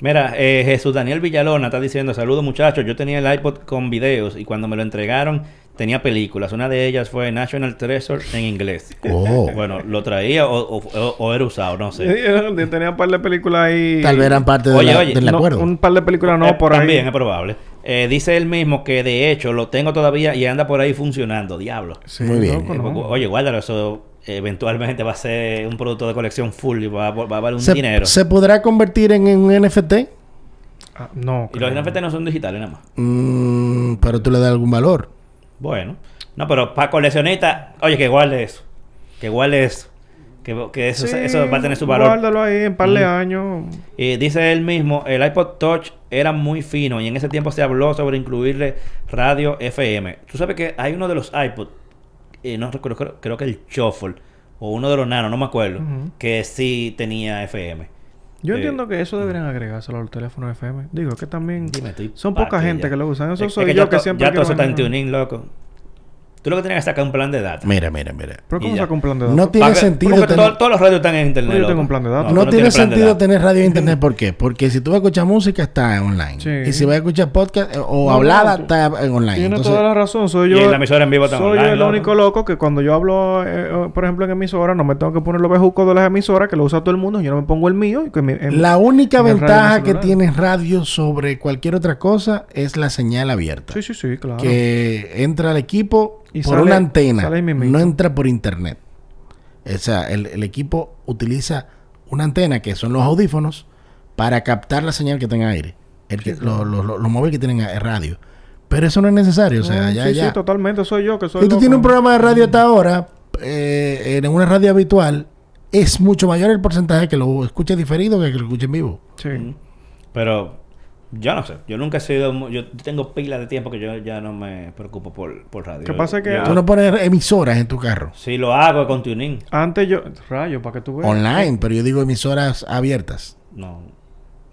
Mira, eh, Jesús Daniel Villalona está diciendo, saludos muchachos, yo tenía el iPod con videos y cuando me lo entregaron tenía películas. Una de ellas fue National Treasure en inglés. Oh. Bueno, lo traía o, o- o era usado, no sé. Tenía un par de películas ahí. Tal vez eran parte de Oye, la- oye, del No, acuerdo. un par de películas no Eh, por También ahí. es probable. Eh, dice él mismo que de hecho lo tengo todavía y anda por ahí funcionando. Diablo. Sí, Muy bien. loco, Eh, no. porque, Oye, guárdalo, eso eventualmente va a ser un producto de colección full y va, a- va a valer un se, dinero. ¿Se podrá convertir en un NFT? Ah, no. Y los. NFT no son digitales nada más. Mm, pero tú le das algún valor. Bueno. No, pero para coleccionistas, oye, que guarde eso. Que guarde eso. Que, que eso, Sí, eso va a tener su valor. Guárdalo ahí en par de años. Y dice él mismo, el iPod Touch era muy fino y en ese tiempo se habló sobre incluirle radio FM. Tú sabes que hay uno de los iPod, eh, no recuerdo, creo, creo que el Shuffle o uno de los Nano, no me acuerdo, que sí tenía FM. Yo Eh, entiendo que eso deberían agregárselo a los teléfonos FM. Digo, es que también Dime, son poca gente ya. que lo usan. Eso Es- soy es yo que siempre Ya todo eso está en tuning, loco. Tú lo que tienes que sacar un plan de datos. Mira, mira, mira. Pero ¿cómo Y ya. saca un plan de datos? No tiene sentido porque tener- todo- todos los radios están en internet. Yo tengo un plan de datos. No, tiene tienes plan de sentido tener radio en internet. ¿Por qué? Porque si tú vas a escuchar música, está online. Sí. Y si vas a escuchar podcast eh, o No, hablada, no, está en online. Tienes Entonces, toda la razón. Soy Y yo. en la emisora en vivo está soy online, yo el único loco que cuando yo hablo, eh, eh, por ejemplo, en emisora, no me tengo que poner los bejucos de las emisoras que lo usa todo el mundo. Yo no me pongo el mío. Y que mi- en- la única ventaja que tiene radio sobre cualquier otra cosa es la señal abierta. Sí, sí, sí, claro. Que entra al equipo Y por sale- una antena. No entra por internet. O sea, el, el equipo utiliza una antena que son los audífonos para captar la señal que tenga aire. El que, Sí, claro. los, los- los móviles que tienen radio. Pero eso no es necesario. O sea, Mm, ya, sí, ya. sí, totalmente. Soy yo que soy Si tú tienes un programa de radio hasta ahora, eh, en una radio habitual, es mucho mayor el porcentaje que lo escuche diferido que que lo escuche en vivo. Sí. Pero yo no sé. Yo nunca he sido... Yo tengo pila de tiempo que yo ya no me preocupo por, por radio. ¿Qué pasa que- Tú no pones emisoras en tu carro. Si lo hago con tuning. Antes yo... Rayo, para que tú veas. Online, pero yo digo emisoras abiertas. No.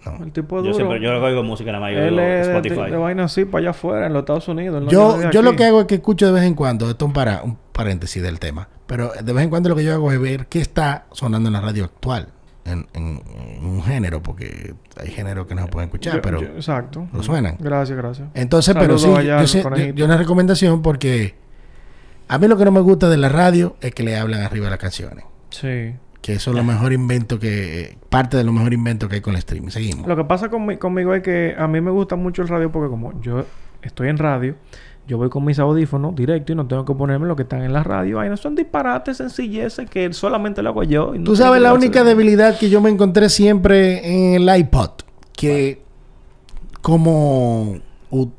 No. El tipo Yo duro. siempre... Yo oigo música. Yo Él oigo es de, Spotify. de, de vaina así para allá afuera, en los Estados Unidos. Yo, yo lo que hago es que escucho de vez en cuando, esto es un, para, un paréntesis del tema, pero de vez en cuando lo que yo hago es ver qué está sonando en la radio actual, en, en- en un género, porque hay géneros que no se pueden escuchar, Yo- pero yo- exacto. lo suenan. Gracias, gracias. Entonces, pero sí, allá yo, sé- yo- una recomendación porque a mí lo que no me gusta de la radio es que le hablan arriba de las canciones. Sí. Que eso es lo mejor invento que... Parte de lo mejor invento que hay con el streaming. Seguimos. Lo que pasa conmi- conmigo es que a mí me gusta mucho el radio porque como yo estoy en radio, yo voy con mis audífonos directo y no tengo que ponerme lo que están en la radio. Ay, no son disparates, sencilleces que solamente lo hago yo. y no Tú sabes la única de- debilidad que yo me encontré siempre en el iPod, que como u-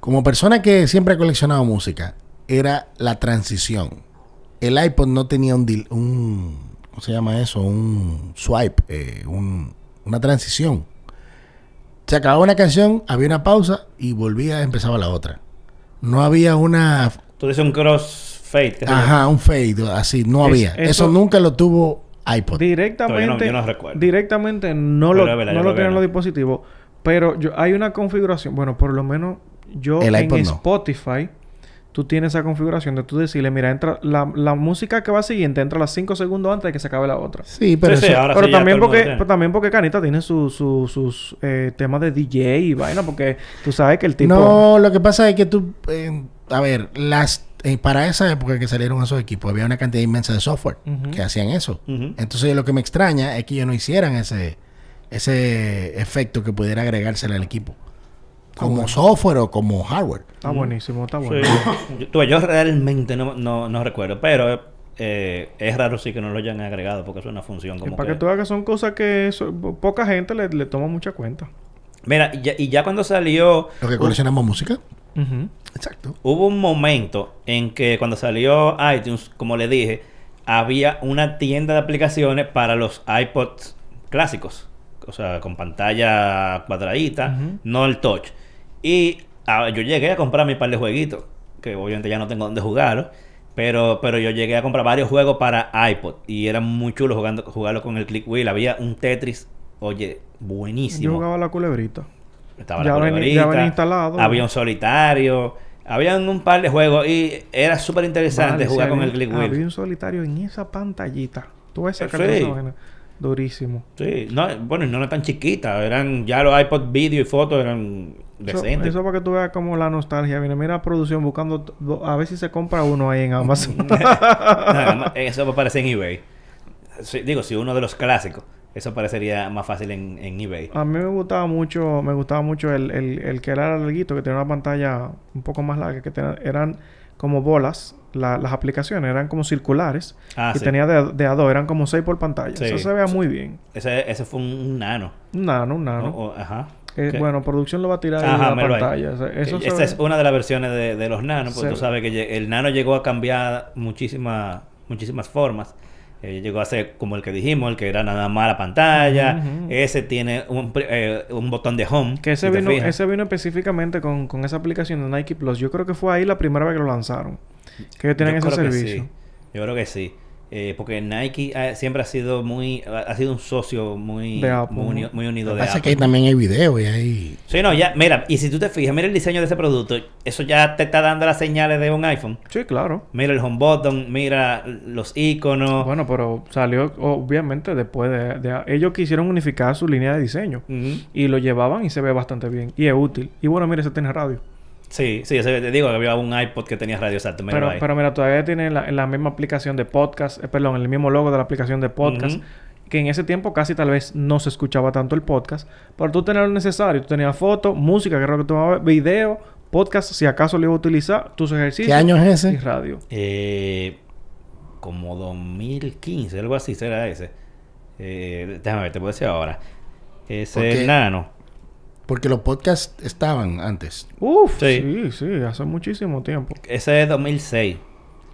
como persona que siempre ha coleccionado música, era la transición. El iPod no tenía un, dil- un ¿cómo se llama eso? Un swipe, eh, un- una transición. Se acababa una canción, había una pausa y volvía, empezaba la otra. No había una Tú dices un crossfade. Ajá, un fade, así, no Es- había. Eso, eso- nunca lo tuvo iPod. Directamente, no- yo no recuerdo. directamente no Pero lo, verdad, no yo lo lo tienen los dispositivos. Pero yo, hay una configuración, bueno, por lo menos yo El en iPod no. Spotify, tú tienes esa configuración de tú decirle, mira, entra la, la música que va siguiente entra a las 5 segundos antes de que se acabe la otra. Sí, pero Sí, sí, eso- ahora pero sí ya también porque pero también porque Canita tiene su- su- sus eh, temas de DJ y vaina porque tú sabes que el tipo No, lo que pasa es que tú, eh, a ver, las eh, para esa época que salieron esos equipos había una cantidad inmensa de software que hacían eso. Entonces lo que me extraña es que ellos no hicieran ese ese efecto que pudiera agregársele al equipo. Como bueno. software o como hardware. Está buenísimo, está Sí. bueno. yo, tú, yo realmente no, no, no recuerdo, pero eh, es raro sí que no lo hayan agregado porque es una función Y como para que... que tú que son cosas que eso- poca gente le, le toma mucha cuenta. Mira, y ya, y ya cuando salió... Lo que coleccionamos música. Exacto. Hubo un momento en que cuando salió iTunes, como le dije, había una tienda de aplicaciones para los iPods clásicos. O sea, con pantalla cuadradita, no el touch. Y ah, yo llegué a comprar mi par de jueguitos, que obviamente ya no tengo dónde jugarlos. Pero, pero yo llegué a comprar varios juegos para iPod y era muy chulo jugando, jugarlo con el click wheel. Había un Tetris, oye, buenísimo. Yo jugaba la culebrita. Estaba Ya la ven- culebrita, ya instalado. Había un solitario. Habían un par de juegos y era súper interesante Vale, jugar con el click wheel. Había un solitario en esa pantallita. Tú ves esa Sí. Durísimo. Sí, no, bueno, y no eran tan chiquitas. Eran ya los iPod vídeo y fotos eran decentes. eso para que tú veas como la nostalgia viene. Mira producción buscando a ver si se compra uno ahí en Amazon. Más, eso aparece en eBay. Sí, digo, si uno de los clásicos. Eso parecería más fácil en, en eBay. a mí me gustaba mucho, me gustaba mucho el, el, el que era larguito, que tenía una pantalla un poco más larga, que eran como bolas. La- las aplicaciones eran como circulares. Ah, y sí. tenía de, de a dos, eran como seis por pantalla. Sí. Eso se veía muy bien. Ese, ese fue un, nano. Un nano, un nano. O- o- ajá. Eh, bueno, producción lo va a tirar Ajá, la pantalla. O sea, eso Que se Esa es una de las versiones de, de los nanos, porque Se- tú sabes que el nano llegó a cambiar muchísimas muchísimas formas. Eh, llegó a ser como el que dijimos, el que era nada más la pantalla. Ese tiene un, eh, un botón de home. Que ese si vino, ese vino específicamente con, con esa aplicación de Nike Plus. Yo creo que fue ahí la primera vez que lo lanzaron. Que ellos tienen Yo ese creo que servicio. sí. Yo creo que sí. Eh, porque Nike ha- siempre ha sido muy ha sido un socio muy De Apple, muy, uni- ¿no? muy unido Lo de que pasa es Apple. que ahí también hay video y hay... Sí, no, ya, mira, y si tú te fijas, mira el diseño de ese producto, eso ya te está dando las señales de un iPhone. Sí, claro. Mira el home button, mira los iconos. Bueno, pero salió obviamente después de, de- Ellos quisieron unificar su línea de diseño. Y lo llevaban y se ve bastante bien. Y es útil. Y bueno, mira, ese tiene radio. Sí, sí, eso te digo que había un iPod que tenía radio Pero, mira, todavía tiene la, la misma aplicación de podcast. eh, perdón, el mismo logo de la aplicación de podcast. Que en ese tiempo casi tal vez no se escuchaba tanto el podcast. Pero tú tenías lo necesario. Tú tenías fotos, música, que era lo que tomaba, video, podcast, si acaso lo iba a utilizar, tus ejercicios. ¿Qué año es Y ese? radio. Eh, como 2015, algo así será ese. Eh, déjame ver, te puedo decir ahora. Ese Porque- nano. Porque los podcasts estaban antes. Uf, Sí. sí, sí, hace muchísimo tiempo. Ese es 2006.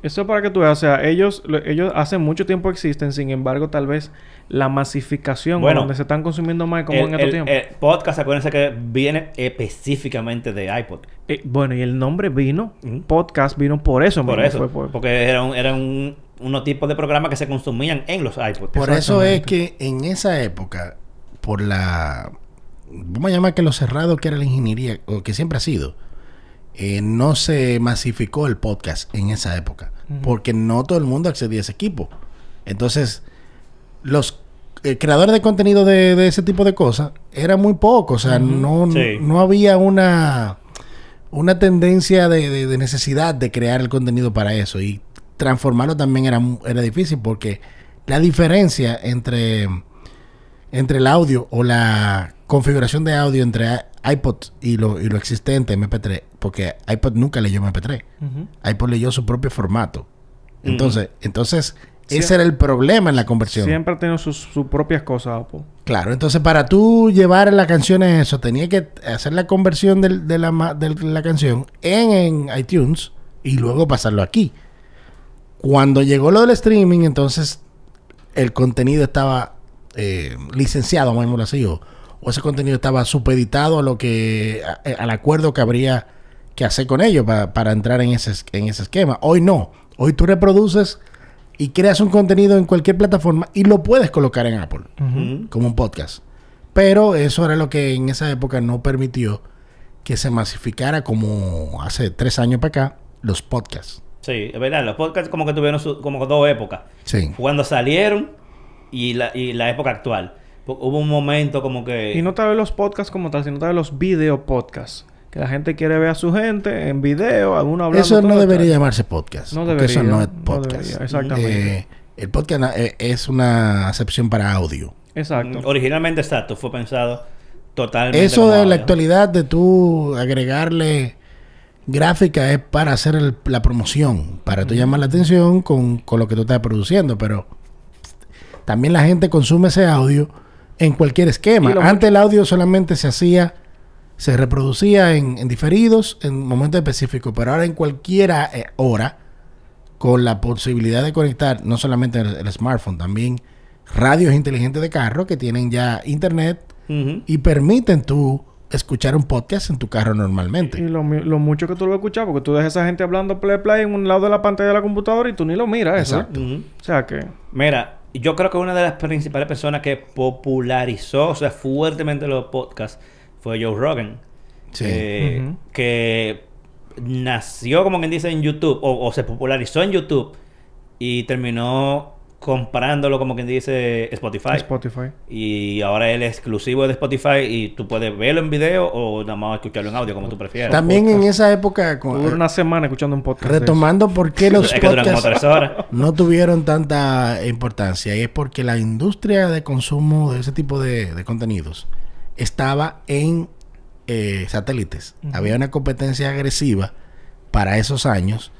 Eso es para que tú veas, o sea, ellos, lo- ellos hace mucho tiempo existen, sin embargo, tal vez la masificación, Bueno, donde se están consumiendo más como el, en estos tiempos. el podcast, acuérdense que viene específicamente de iPod. Eh, bueno, y el nombre vino, Ujú. podcast vino por eso, Por mismo, eso. fue por- Porque eran era un, unos tipos de programas que se consumían en los iPods. Por eso es que en esa época, por la... Vamos a llamar que lo cerrado que era la ingeniería, o que siempre ha sido, eh, no se masificó el podcast en esa época. Porque no todo el mundo accedía a ese equipo. Entonces, los eh, creadores de contenido de, de ese tipo de cosas eran muy pocos. O sea, no, Sí. no había una, una tendencia de, de- de necesidad de crear el contenido para eso. Y transformarlo también era, era difícil porque la diferencia entre, entre el audio o la configuración de audio entre i- iPod y lo, y lo existente MP3, porque iPod nunca leyó MP3. Ujú. iPod leyó su propio formato. Entonces, entonces ese era el problema en la conversión. Siempre ha tenido sus, sus propias cosas, Apple. Claro, entonces para tú llevar las canciones eso, tenía que hacer la conversión del- de, la, de la canción en, en iTunes y luego pasarlo aquí. Cuando llegó lo del streaming, entonces el contenido estaba eh, licenciado, llamarlo así, o, o ese contenido estaba supeditado a lo que, a- al acuerdo que habría que hacer con ellos pa- para entrar en ese, es- en ese esquema. Hoy no, hoy tú reproduces y creas un contenido en cualquier plataforma y lo puedes colocar en Apple como un podcast. Pero eso era lo que en esa época no permitió que se masificara como hace tres años para acá los podcasts. Sí, es verdad. Los podcasts como que tuvieron su- como dos épocas. Sí. Cuando salieron y la, y la época actual. Hu- Hubo un momento como que... Y no tal vez los podcasts como tal, sino tal vez los video podcasts. Que la gente quiere ver a su gente en video, alguno hablando. Eso no debería tal. llamarse podcast. No eso no es podcast. exactamente. Eh, el podcast eh, es una acepción para audio. Exacto. Originalmente, exacto, fue pensado totalmente. Eso como de la actualidad de tú agregarle gráfica es para hacer el- la promoción, para tú llamar la atención con, con lo que tú estás produciendo, pero también la gente consume ese audio en cualquier esquema. Y Antes el audio solamente se hacía, se reproducía en, en diferidos en momentos específicos, pero ahora en cualquier eh, hora, con la posibilidad de conectar no solamente el, el smartphone, también radios inteligentes de carro que tienen ya internet y permiten tú escuchar un podcast en tu carro Y normalmente. lo, mi- lo mucho que tú lo escuchas, porque tú dejas a esa gente hablando play play en un lado de la pantalla de la computadora y tú ni lo miras eso. ¿eh? Exacto. Ujú. O sea que... Mira, yo creo que una de las principales personas que popularizó, o sea, fuertemente los podcasts fue Joe Rogan. Sí. Eh. Que nació, como quien dice, en YouTube, o, o se popularizó en YouTube y terminó comprándolo, como quien dice, Spotify. Spotify. Y ahora él es exclusivo de Spotify y tú puedes verlo en video o nada más escucharlo en audio, como tú prefieras. También en esa época, Tú con- una semana escuchando un podcast. retomando por qué los es que podcasts tres horas. no tuvieron tanta importancia, y es porque la industria de consumo de ese tipo de, de contenidos estaba en eh, satélites. Había una competencia agresiva para esos años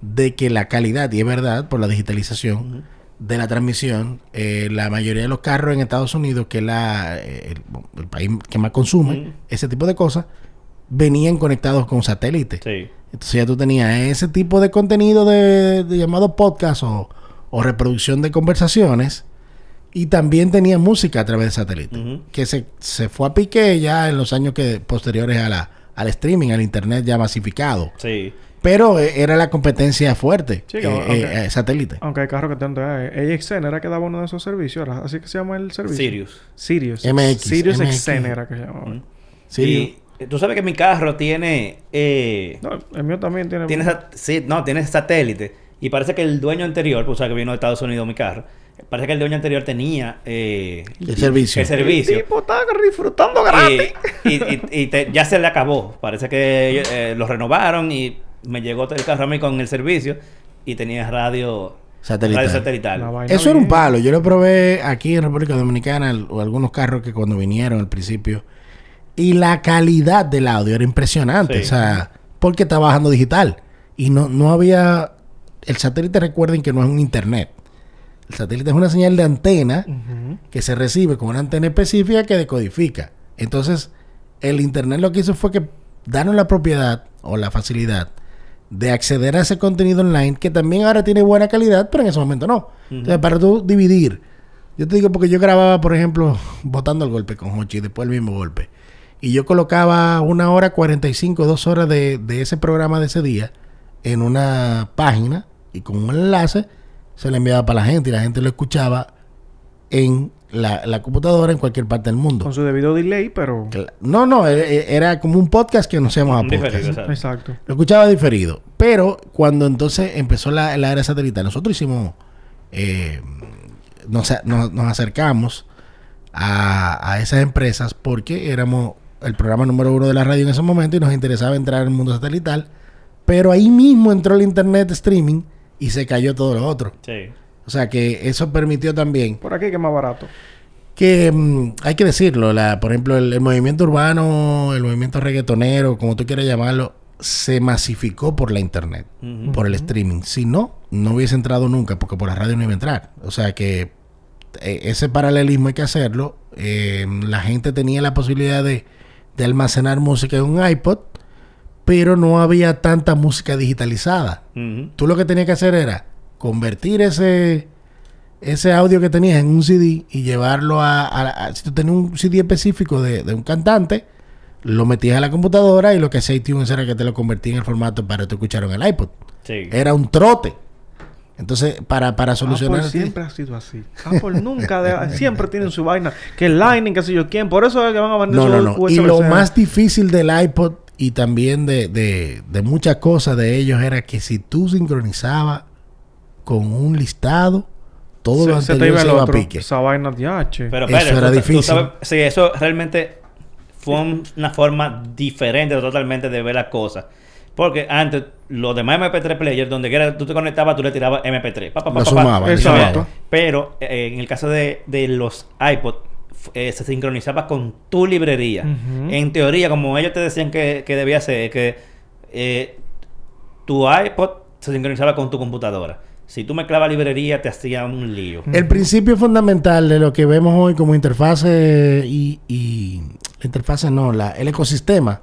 de que la calidad, y es verdad, por la digitalización. De la transmisión, eh, la mayoría de los carros en Estados Unidos, que es la, eh, el, el país que más consume ese tipo de cosas, venían conectados con satélite. Sí. Entonces ya tú tenías ese tipo de contenido de, de llamado podcast o, o reproducción de conversaciones y también tenía música a través de satélite, que se, se fue a pique ya en los años que posteriores a la, al streaming, al internet ya masificado. Sí. Pero eh, era la competencia fuerte, Sí, eh, aunque- eh, eh, satélite. Aunque hay carros que tienen... Eh, AXN era que daba uno de esos servicios. ¿era? Así que se llama el servicio. Sirius. Sirius. MX, Sirius MX. XN era que se llamaba. Sí, Y tú sabes que mi carro tiene... eh, No, el mío también tiene... tiene sí, no, tiene satélite. Y parece que el dueño anterior, pues o sea que vino de Estados Unidos mi carro, parece que el dueño anterior tenía eh, El servicio. El servicio. El tipo está disfrutando gratis. Y, y- y- y te- ya se le acabó. Parece que eh, lo renovaron y me llegó el carro a mí con el servicio y tenía radio Satelital. radio Eso era un palo. Yo lo probé aquí en República Dominicana, o algunos carros que cuando vinieron al principio. Y la calidad del audio era impresionante. Sí. O sea, porque está bajando digital. Y no, no había... El satélite, recuerden que no es un internet. El satélite es una señal de antena que se recibe con una antena específica que decodifica. Entonces, el internet lo que hizo fue que darnos la propiedad o la facilidad de acceder a ese contenido online que también ahora tiene buena calidad, pero en ese momento no. Entonces, para tú dividir. Yo te digo porque yo grababa, por ejemplo, botando el golpe con Hochi y después el mismo golpe. Y yo colocaba una hora 45, dos horas de, de ese programa de ese día en una página y con un enlace se le enviaba para la gente y la gente lo escuchaba en la, la computadora en cualquier parte del mundo. Con su debido delay, pero... No, no, e- e- era como un podcast que no se llamaba podcast. diferido, exacto. Exacto. Lo escuchaba diferido. Pero cuando entonces empezó la, la era satelital, nosotros hicimos, eh, nos, nos- nos acercamos a, a esas empresas porque éramos el programa número uno de la radio en ese momento y nos interesaba entrar al mundo satelital. Pero ahí mismo entró el internet streaming y se cayó todo lo otro. Sí. O sea que eso permitió también Por aquí que es más barato. que mm, hay que decirlo, la, por ejemplo, el, el movimiento urbano, el movimiento reggaetonero, como tú quieras llamarlo, se masificó por la internet, por el streaming. Si no, no hubiese entrado nunca, porque por la radio no iba a entrar. O sea que eh, ese paralelismo hay que hacerlo. Eh, la gente tenía la posibilidad de, de almacenar música en un iPod, pero no había tanta música digitalizada. Ujú. Tú lo que tenías que hacer era convertir ese ese audio que tenías en un CD y llevarlo a, a- a- si tú tenías un CD específico de, de un cantante, lo metías a la computadora y lo que hacía iTunes era que te lo convertía en el formato para que tú escucharas en el iPod. Sí. Era un trote. Entonces, para, para solucionar... Apple siempre ha sido así. Apple nunca... de- siempre tienen su vaina. Que el Lightning, que sé yo quién. Por eso es que van a vender No, su no, no. Y lo más difícil del iPod y también de, de, de muchas cosas de ellos era que si tú sincronizabas con un listado, todo lo se, se te anterior iba se iba a pique. Esa vaina de H. Pero Eso era tú- tú difícil. sabes- sí, eso realmente fue un- una forma diferente totalmente de ver las cosas. Porque antes, los demás MP3 players, donde quiera tú te conectabas, tú le tirabas MP3. Pa, pa, pa, Lo sumaba, lo Exacto. sumaba. Pero eh, en el caso de, de los iPod, eh, se sincronizaba con tu librería. En teoría, como ellos te decían que, que debía ser, que eh, tu iPod se sincronizaba con tu computadora. Si tú mezclabas librería, te hacía un lío. El principio fundamental de lo que vemos hoy como interfase y, y- la interfase no, la, el ecosistema,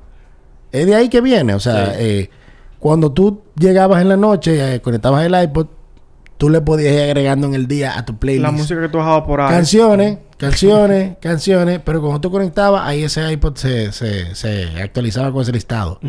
es de ahí que viene. O sea, Sí. eh, cuando tú llegabas en la noche, eh, conectabas el iPod, tú le podías ir agregando en el día a tu playlist La música que tú bajabas por ahí. canciones, canciones, canciones, pero cuando tú conectabas, ahí ese iPod se, se, se actualizaba con ese listado.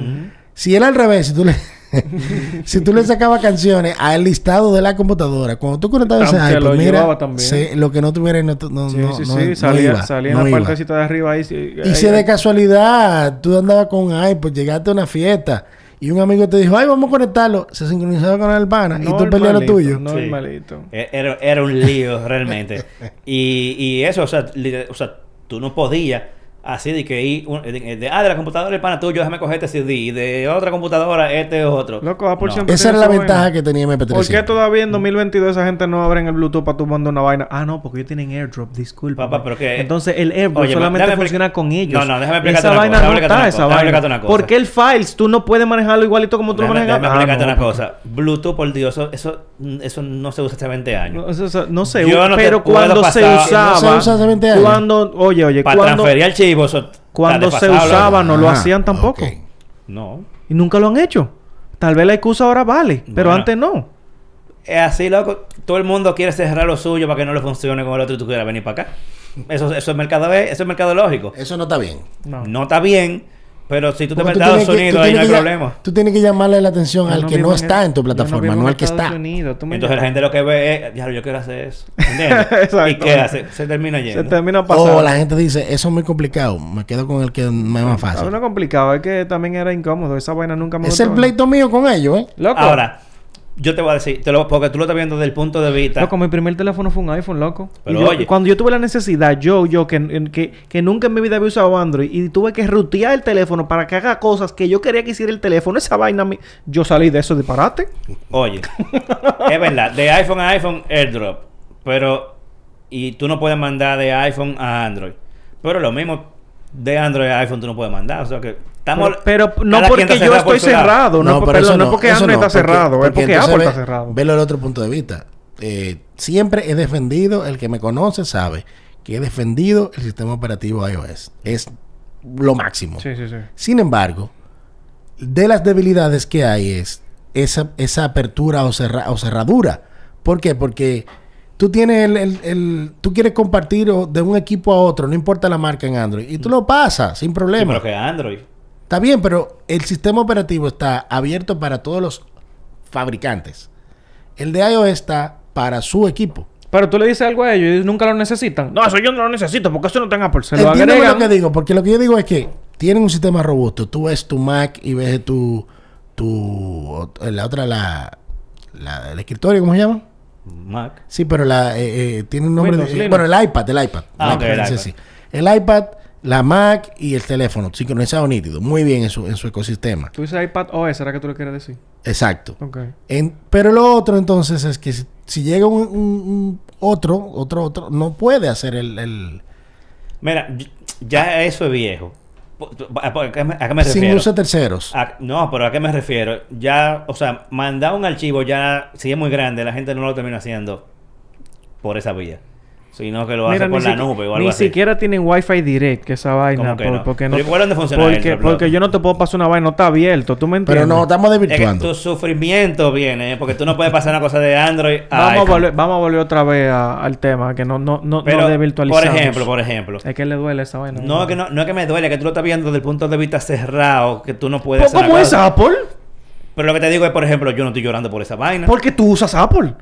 Si era al revés, si tú le, si tú le sacabas canciones al listado de la computadora, cuando tú conectabas ese iPod, lo mira, se- lo que no tuviera no, no, Sí, no, sí, no- sí. no salía iba, salía no en la iba. partecita de arriba ahí. sí, Y ahí- si de casualidad tú andabas con un iPod, llegaste a una fiesta y un amigo te dijo, ay, vamos a conectarlo, se sincronizaba con el pana y tú perdías lo tuyo. Sí. Normalito. E- Era, era un lío realmente. y, y eso, o sea, o sea, tú no podías así de que de, de- ah, de la computadora el pana tuyo, déjame coger este CD, y de otra computadora este otro. Loco, Apple No. siempre- Esa era la vaina. ventaja que tenía MP3. ¿Por qué todavía en 2022 esa gente no abre en el Bluetooth para tú mandar una vaina? Ah, no, porque ellos tienen AirDrop, disculpa. Papá, pero que- Entonces el AirDrop Oye, solamente déjame funciona con ellos. No, no, déjame explicarte Esa una vaina cosa, no está, esa una cosa, déjame vaina. explicarte una cosa. Porque el Files tú no puedes manejarlo igualito como tú lo manejas. déjame Ah, explicarte no, una cosa. Bluetooth, por Dios, eso, eso, eso no se usa hace 20 años. No, eso- eso- no no te pero cuando se usaba, No se usa hace 20 años. cuando, oye, oye, Para cuando, transferir archivos, eso cuando se usaba no lo Ajá, hacían tampoco. No. Y nunca lo han hecho. Tal vez la excusa ahora vale, pero Bueno. antes no. Es así, loco. Todo el mundo quiere cerrar lo suyo para que no le funcione con el otro y tú quieras venir para acá. Eso, eso es mercado, eso es mercadológico. Eso no está bien. No. No está bien, pero si tú te metes a Estados Unidos, ahí no hay problema. Tú tienes que llamarle la atención Yo al que no está en tu plataforma, no, al que está. Entonces la gente lo que ve es, ya yo quiero hacer eso. ¿Entiendes? Exacto. ¿Y qué hace? Se termina yendo. Se termina pasando. O la gente dice, eso es muy complicado, me quedo con el que me es más fácil. No complicado, es que también era incómodo. Esa vaina nunca me Es gustó. el pleito mío con ellos, ¿eh? Loco. Ahora, yo te voy a decir, te lo, porque tú lo estás viendo desde el punto de vista. Loco, mi primer teléfono fue un iPhone, loco. Pero Y yo- oye. Cuando yo tuve la necesidad, yo, yo, que, que nunca en mi vida había usado Android, y tuve que rutear el teléfono para que haga cosas que yo quería que hiciera el teléfono, esa vaina, mi- yo salí de eso disparate. Oye, es verdad, de iPhone a iPhone airdrop, pero y tú no puedes mandar de iPhone a Android. Pero lo mismo de Android a iPhone tú no puedes mandar, o sea que estamos Pero, pero no porque yo por estoy cerrado, no, por- pero perdón, eso no es porque Android no, está cerrado, es porque Apple ve- está cerrado. Velo del otro punto de vista. Eh, siempre he defendido, el que me conoce sabe, que he defendido el sistema operativo iOS. Es lo máximo. Sí, sí, sí. Sin embargo, de las debilidades que hay es esa, esa apertura o, cerra- o cerradura. ¿Por qué? Porque tú tienes el, el- el- tú quieres compartir de un equipo a otro, no importa la marca en Android, y tú lo pasas sin Sí, problema. pero que Android. Está bien, pero el sistema operativo está abierto para todos los fabricantes. El de iOS está para su equipo. Pero tú le dices algo a ellos y nunca lo necesitan. No, eso yo no lo necesito porque eso no tenga Apple. Se lo Entiéndeme agregan. lo que digo, porque lo que yo digo es que tienen un sistema robusto. Tú ves tu Mac y ves tu, tu la otra la, la el escritorio, ¿cómo se llama? Mac. Sí, pero la eh, eh, tiene un nombre Windows, de, Linux. bueno, el iPad, el iPad. Ah, iPad. El iPad, la Mac y el teléfono sincronizado nítido, muy bien en su en su ecosistema. Tú dices iPad OS, ¿será que tú lo quieres decir? Exacto. Ok. En- pero lo otro entonces es que si, si llega un, un- un otro, otro, otro, no puede hacer el, el- Mira, ya eso es viejo. ¿A a qué me, a qué me sin refiero? uso de terceros. A- no, pero ¿a qué me refiero? Ya, o sea, mandar un archivo ya, si es muy grande, la gente no lo termina haciendo por esa vía. Sino que lo Mira, hace por ni la nube o algo Ni así. siquiera tienen Wi-Fi Direct, que esa vaina. ¿Cómo que por- no? Porque no. Pero igual dónde funciona porque, yo no te puedo pasar una vaina, no está abierto. ¿Tú me entiendes? Pero no, estamos Es que desvirtuando. tu sufrimiento viene, ¿eh? porque tú no puedes pasar una cosa de Android a Vamos a, volver, vamos a volver otra vez a- al tema, que no, no, no, Pero, no de virtualizar. por ejemplo, por ejemplo. Es que le duele esa vaina. No, que no, no es que me duele, que tú lo estás viendo desde el punto de vista cerrado, que tú no puedes ¿Cómo hacer ¿Cómo es. Apple? Pero lo que te digo es, por ejemplo, yo no estoy llorando por esa vaina. Porque tú usas Apple.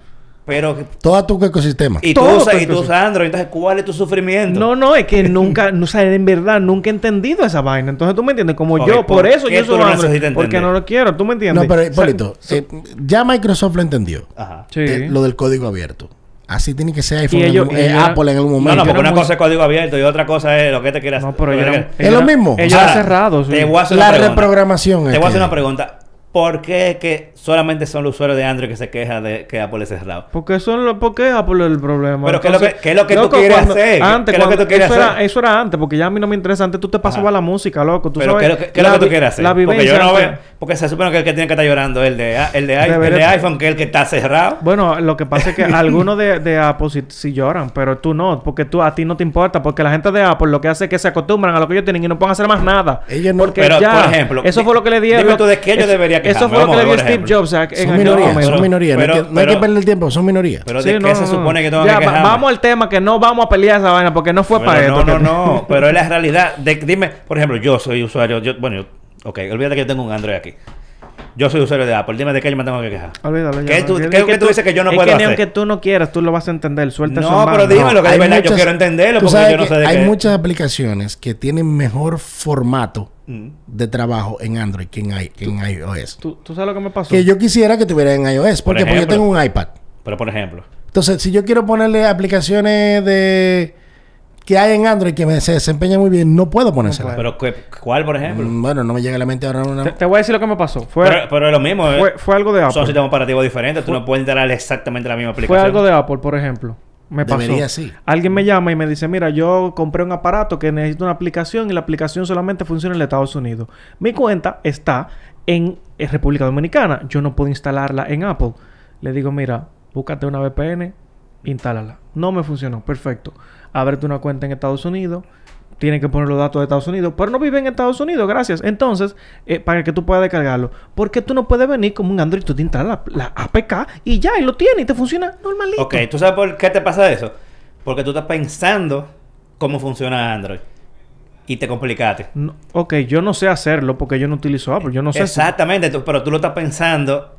Pero... Todo tu ecosistema. Y tú, Todo usas, tu y tú usas Android, entonces, ¿cuál es tu sufrimiento? No, no, es que nunca, no, o sea, en verdad, nunca he entendido esa vaina. Entonces tú me entiendes, como yo, ¿por por eso yo lo Android, porque no lo quiero, tú me entiendes. No, pero O sea, Hipólito, eh, ya Microsoft lo entendió. Ajá. Sí. Eh, lo del código abierto. Así tiene que ser iPhone, en algún- eh, Apple en algún No, momento. no, porque eran una muy- cosa es código abierto y otra cosa es lo que te quieras No, pero Es lo mismo. Ellos cerrados. sí. La reprogramación. Te voy a hacer una pregunta. ¿Por qué que solamente son los usuarios de Android que se quejan de que Apple es cerrado? Porque son lo, porque Apple es el problema. Pero ¿qué es lo que- qué es lo que tú quieres cuando- hacer? Antes, ¿Qué es lo que tú quieres eso Era, hacer? eso era antes, porque ya a mí no me interesa. Antes tú te pasabas la música, loco. Tú Pero sabes, ¿qué es lo que, qué es lo la que tú quieres hacer? La Porque yo no veo... Porque se supone que el que tiene que estar llorando es el de, el de, i- el de iPhone, que es el que está cerrado. Bueno, lo que pasa es que algunos de, de Apple sí, sí lloran, pero tú no, porque tú a ti no te importa, porque la gente de Apple lo que hace es que se acostumbran a lo que ellos tienen y no pueden hacer más nada. Ellos no- porque Pero, ya, por ejemplo, eso fue lo que le dieron. dime tú de qué yo eso- fue lo que le dio Steve. Jobs a- en Son minorías, son minorías. no hay pero- que- no hay que pero- perder el tiempo, son minorías. Pero Sí, de no, qué no, se no. supone que tengo Ya, que quejarme. Vamos al tema que no vamos a pelear esa vaina porque no fue Pero para no, esto. no, no. Pero es la realidad. De- dime, por ejemplo, yo soy usuario. Yo, bueno, yo- ok, olvídate que yo tengo un Android aquí. Yo soy usuario de Apple. Dime de qué yo me tengo que quejar. Olvídalo ya. ¿Qué tú- Es qué que tú dices que yo no es puedo que ni hacer? aunque tú no quieras, tú lo vas a entender. Suelta No, pero banda. dime lo que de yo quiero entenderlo porque yo no sé de Hay qué. muchas aplicaciones que tienen mejor formato Mm. de trabajo en Android que en, i- que en iOS. ¿Tú, tú sabes lo que me pasó? Que yo quisiera que tuviera en iOS. Por ¿Por qué? Porque yo ejemplo. tengo un iPad. Pero por ejemplo. Entonces, si yo quiero ponerle aplicaciones de que hay en Android que me, se desempeñan muy bien, no puedo ponérsela. Pero ¿qué- ¿cuál, por ejemplo? Mm, bueno, no me llega a la mente ahora una... te, te voy a decir lo que me pasó. Fue, pero, pero es lo mismo. ¿eh? fue, fue algo de Son Apple. sistemas operativos diferentes. Tú no puedes instalar exactamente la misma Fue aplicación. algo de Apple, por ejemplo. Me pasó. Debería, sí. Alguien me llama y me dice, mira, yo compré un aparato que necesita una aplicación y la aplicación solamente funciona en Estados Unidos. Mi cuenta está en, en República Dominicana. Yo no puedo instalarla en Apple. Le digo, mira, búscate una VPN, instálala. No me funcionó. Perfecto. Ábrete una cuenta en Estados Unidos. Tiene que poner los datos de Estados Unidos. Pero no vive en Estados Unidos, gracias. Entonces, eh, para que tú puedas descargarlo. Porque tú no puedes venir como un Android, tú te instalas la, la APK y ya, y lo tienes y te funciona normalito. Ok, ¿tú sabes por qué te pasa eso? Porque tú estás pensando cómo funciona Android. Y te complicaste. No, ok, yo no sé hacerlo porque yo no utilizo Apple. Yo no sé. Exactamente, pero tú lo estás pensando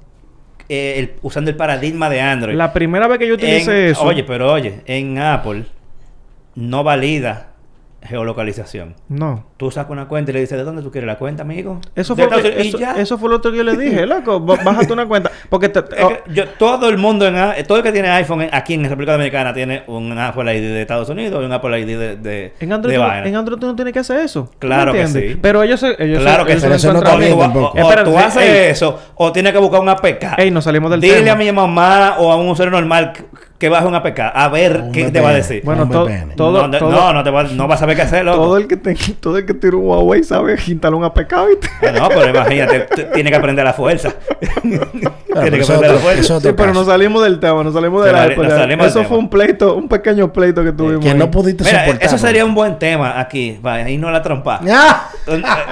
eh, el- usando el paradigma de Android. La primera vez que yo utilicé En- eso. Oye, pero oye, en Apple no valida geolocalización. No. Tú sacas una cuenta y le dices, ¿de dónde tú quieres la cuenta, amigo? Eso fue, lo que- eso, eso fue lo otro que yo le dije, loco. Bájate una cuenta. Porque te- Es oh, que yo- todo el mundo, en, todo el que tiene iPhone aquí en República Dominicana tiene un Apple ID de Estados Unidos y un Apple ID de, de, en, Android, de tú, en Android tú no tienes que hacer eso. ¿Tú me Claro que sí. Pero ellos, se- ellos Claro que ellos se no está tú, bien o- o tú ey, haces ey. eso o tienes que buscar un APK. Ey, nos salimos del Dile tema. a mi mamá o a un usuario normal que, baje un APK a ver Un qué te va a decir. Bueno, to- todo, no, todo, no, no, te va, no vas a saber qué hacer, loco. todo el que te, todo el que tira un Huawei sabe instalar un APK, ¿viste? Ah, No, pero imagínate, tú tienes que aprender la fuerza. tienes pero que aprender la fuerza. Sí, pero nos salimos del tema, nos salimos nos ya. salimos Eso tema. fue un pleito, un pequeño pleito que tuvimos. Que ahí. no pudiste Mira, soportar. eso sería un buen tema aquí. Ahí no la trompa. ¡Ah!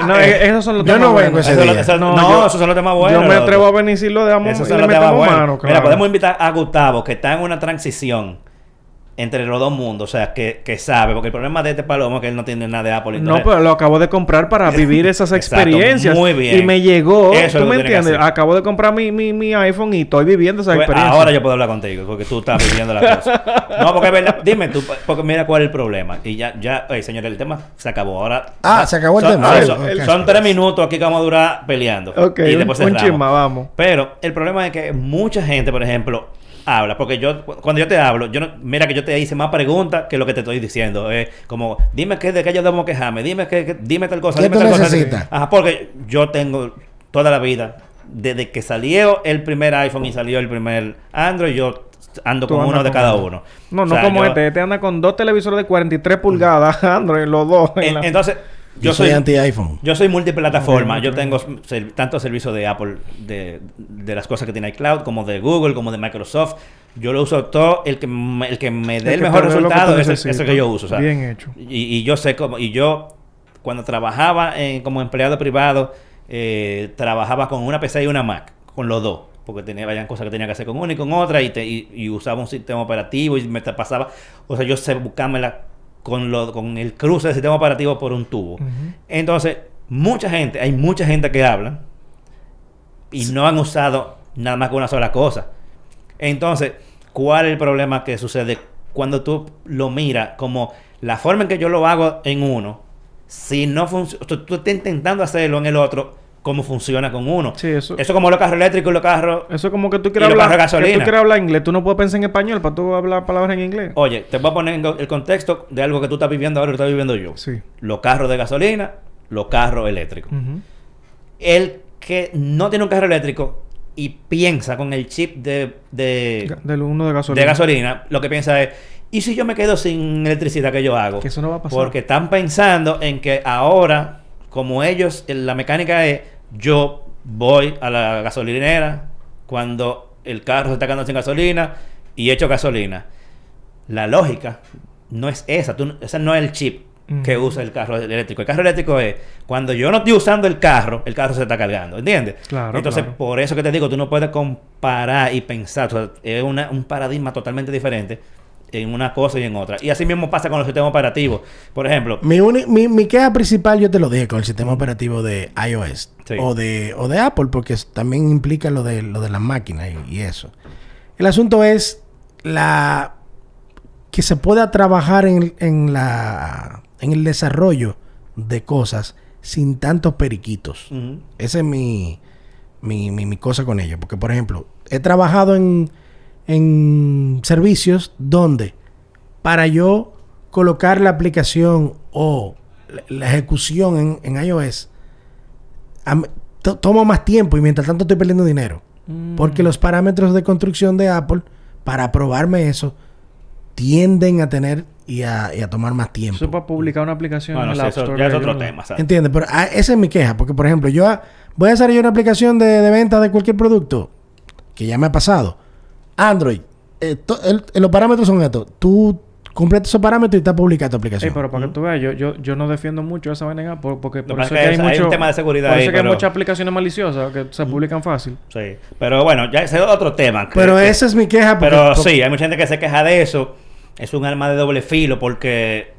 No, eh, esos son los Yo temas no vengo buenos. ese día. No, no, yo- esos son los temas buenos. Yo me atrevo a venir si lo damos Esos y son los temas buenos. Mira, podemos invitar a Gustavo, que está en una transición entre los dos mundos, o sea, que, que sabe, porque el problema de este palomo es que él no tiene nada de Apple. No, entonces- pero lo acabo de comprar para vivir esas Exacto, experiencias. muy bien. Y me llegó. Eso ¿Tú me entiendes? Acabo de comprar mi, mi, mi iPhone y estoy viviendo esa Pues experiencia. ahora yo puedo hablar contigo, porque tú estás viviendo la cosa. No, porque es verdad, dime tú, porque mira cuál es el problema. Y ya, ya, oye, señores, el tema se acabó. Ahora. Ah, se acabó el son, tema. son, tres minutos aquí que vamos a durar peleando. Ok, y un, después un cerramos. chisma, vamos. Pero el problema es que mucha gente, por ejemplo, habla, porque yo, cu- cuando yo te hablo, yo no, mira que yo te hice más preguntas que lo que te estoy diciendo. Es como, dime qué, de qué yo debo quejarme, dime que, que- dime tal cosa, ¿Qué dime tú tal cosa. Ajá, porque yo tengo toda la vida, desde que salió el primer iPhone y salió el primer Android, yo ando Tú con uno de cada uno. uno. No, O no sea, como yo- este. Este anda con dos televisores de 43 pulgadas, Android, los dos. en en- la- entonces, Yo, soy, anti-iPhone. yo soy multiplataforma. Yo tengo ser- tanto servicios de Apple, de, de las cosas que tiene iCloud, como de Google, como de Microsoft. Yo lo uso todo. El que, me- el que me dé el, mejor resultado es el, que yo uso. o sea. Bien hecho. Y, y yo sé cómo. Y yo, cuando trabajaba en- como empleado privado, eh, trabajaba con una PC y una Mac, con los dos. Porque tenía cosas que tenía que hacer con una y con otra, y, te- y, y usaba un sistema operativo y me pasaba. O sea, yo sé buscármela con, lo, con el cruce del sistema operativo por un tubo. Entonces, mucha gente, hay mucha gente que habla y no han usado nada más que una sola cosa. Entonces, ¿cuál es el problema que sucede cuando tú lo miras como la forma en que yo lo hago en uno? Si no funciona, tú, tú estás intentando hacerlo en el otro, ¿cómo funciona con uno? Sí, eso. Eso como los carros eléctricos y los carros... Eso es como que tú quieras hablar, de que tú gasolina. quieres hablar inglés. Tú no puedes pensar en español para tú hablar palabras en inglés. Oye, te voy a poner en el contexto de algo que tú estás viviendo ahora y lo estoy viviendo yo. Sí. Los carros de gasolina, los carros eléctricos. El que no tiene un carro eléctrico y piensa con el chip de, de, Del uno de gasolina. de gasolina, lo que piensa es, ¿y si yo me quedo sin electricidad que yo hago? Que eso no va a pasar. Porque están pensando en que ahora, como ellos, la mecánica es, yo voy a la gasolinera cuando el carro se está quedando sin gasolina y echo gasolina. La lógica no es esa, tú, ese no es el chip que usa el carro eléctrico. El carro eléctrico es cuando yo no estoy usando el carro, el carro se está cargando, ¿entiendes? Claro, Entonces, claro. por eso que te digo, tú no puedes comparar y pensar, o sea, es una- un paradigma totalmente diferente en una cosa y en otra. Y así mismo pasa con los sistemas operativos. Por ejemplo, Mi, uni- mi, mi queja principal, yo te lo dije, con el sistema operativo de iOS Sí. o, de, o de Apple, porque también implica lo de, lo de las máquinas y, y eso. El asunto es la que se pueda trabajar en, en la, en el desarrollo de cosas sin tantos periquitos. ujú, Esa es mi, mi, mi, mi cosa con ello. Porque, por ejemplo, he trabajado en, en servicios donde para yo colocar la aplicación o la, la ejecución en, en iOS, to- toma más tiempo y mientras tanto estoy perdiendo dinero. Mm. Porque los parámetros de construcción de Apple, para aprobarme eso, tienden a tener y a, y a tomar más tiempo. Eso es para publicar una aplicación bueno, en sí, el App eso Store. ya es otro tema. ¿sabes? ¿Entiendes? Pero ah, esa es mi queja. Porque, por ejemplo, yo ah, voy a hacer yo una aplicación de, de venta de cualquier producto, que ya me ha pasado. Android, eh, to- el- el- los parámetros son estos. Tú completas esos parámetros y está publicada tu aplicación. pero para que tú veas, yo, yo, yo no defiendo mucho esa vaina en Apple porque por eso que es hay mucho... un tema de seguridad Por eso ahí, que hay muchas aplicaciones maliciosas que se publican fácil. Sí. Pero bueno, ya ese es otro tema. que- Pero que- esa es mi queja. Porque, Pero porque- sí, hay mucha gente que se queja de eso. Es un arma de doble filo porque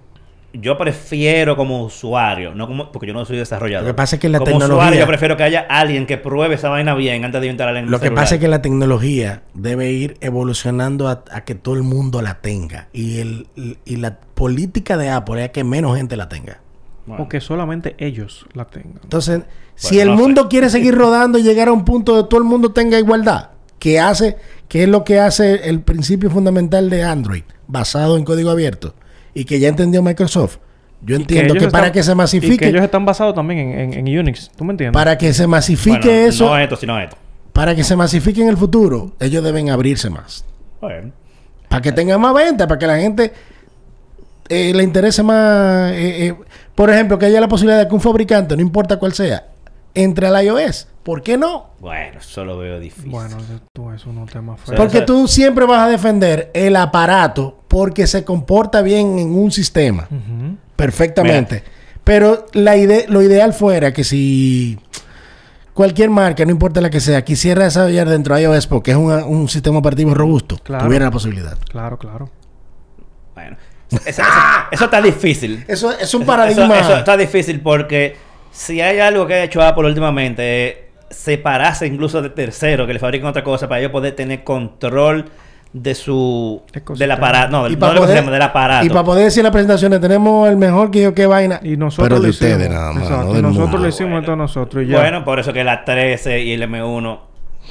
yo prefiero como usuario, no como porque yo no soy desarrollador. Lo que pasa es que la como tecnología- usuario yo prefiero que haya alguien que pruebe esa vaina bien antes de yo instalarla en mi Lo que pasa es que la tecnología debe ir evolucionando a, a que todo el mundo la tenga. Y, el, y la política de Apple es que menos gente la tenga. Bueno, O que solamente ellos la tengan. Entonces, si el no mundo sé. quiere seguir rodando y llegar a un punto donde todo el mundo tenga igualdad, que hace, que es lo que hace el principio fundamental de Android, basado en código abierto, y que ya entendió Microsoft. Yo entiendo que, para están- que se Y que masifique, ellos están basados también en, en, en Unix. ¿Tú me entiendes? para que se masifique bueno, eso, No esto, sino esto. para que se masifique en el futuro, ellos deben abrirse más. Bueno. Para que tengan más venta, para que la gente eh, le interese más. eh, eh, por ejemplo, que haya la posibilidad de que un fabricante, no importa cuál sea, entre al iOS. ¿Por qué no? Bueno, eso lo veo difícil. Bueno, eso- tú, eso no es un tema feo. Porque tú siempre vas a defender el aparato porque se comporta bien en un sistema. Perfectamente. Pero la ide- lo ideal fuera que si cualquier marca, no importa la que sea, quisiera desarrollar dentro de iOS porque es una- un sistema operativo robusto, Claro. tuviera la posibilidad. Claro, claro. Bueno. Eso, eso- eso está difícil. Eso es un paradigma. Eso, eso está difícil porque si hay algo que ha hecho Apple últimamente separarse incluso de terceros que le fabriquen otra cosa para ellos poder tener control de su del aparato, no, del, Y no poder- del aparato. Y para poder decir las presentaciones, tenemos el mejor que yo qué vaina. Y nosotros Pero lo de hicimos. ustedes nada más, Exacto. no Y del nosotros mundo. lo hicimos Bueno. nosotros y ya. Bueno, por eso que la 13 y el M1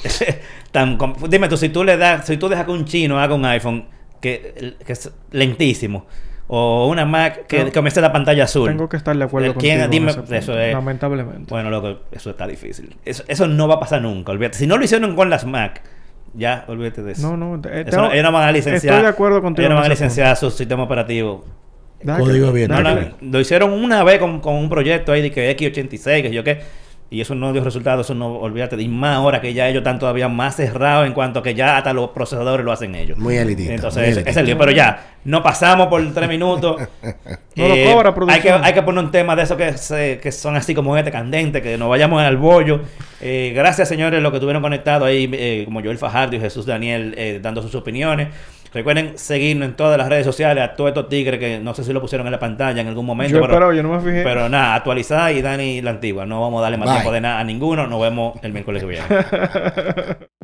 tan dime tú si tú le das si tú dejas que un chino haga un iPhone que, que es lentísimo o una Mac que que comience la pantalla azul. Tengo que estar de acuerdo Eh, contigo. ¿quién- en dime, eso es- Lamentablemente. Bueno, loco, eso está difícil. Eso, eso no va a pasar nunca, olvídate. Si no lo hicieron con las Mac, ya olvídate de eso. No, no. eh, Eso tengo- no- ellos no van a licenciar. Estoy de acuerdo contigo. Ellos no en van a ese licenciar su sistema operativo. Código abierto. No, no, lo hicieron una vez con, con un proyecto ahí de que X86, que yo qué. Y eso no dio resultado, eso no, olvídate. Y más ahora que ya ellos están todavía más cerrados en cuanto a que ya hasta los procesadores lo hacen ellos. Muy elitista. Entonces, muy elitista. es el lío. Pero ya, no pasamos por tres minutos. No lo cobra, hay que, producción. hay que poner un tema de esos que, se- que son así como este candente, que nos vayamos al bollo. Eh, gracias, señores, los que estuvieron conectados ahí, eh, como Joel Fajardo y Jesús Daniel, eh, dando sus opiniones. Recuerden seguirnos en todas las redes sociales, a todos estos tigres que no sé si lo pusieron en la pantalla en algún momento. Yo pero- espero, yo no me fijé. pero nada, actualizada y Dani la antigua. No vamos a darle más Bye. tiempo de nada a ninguno. Nos vemos el miércoles que viene.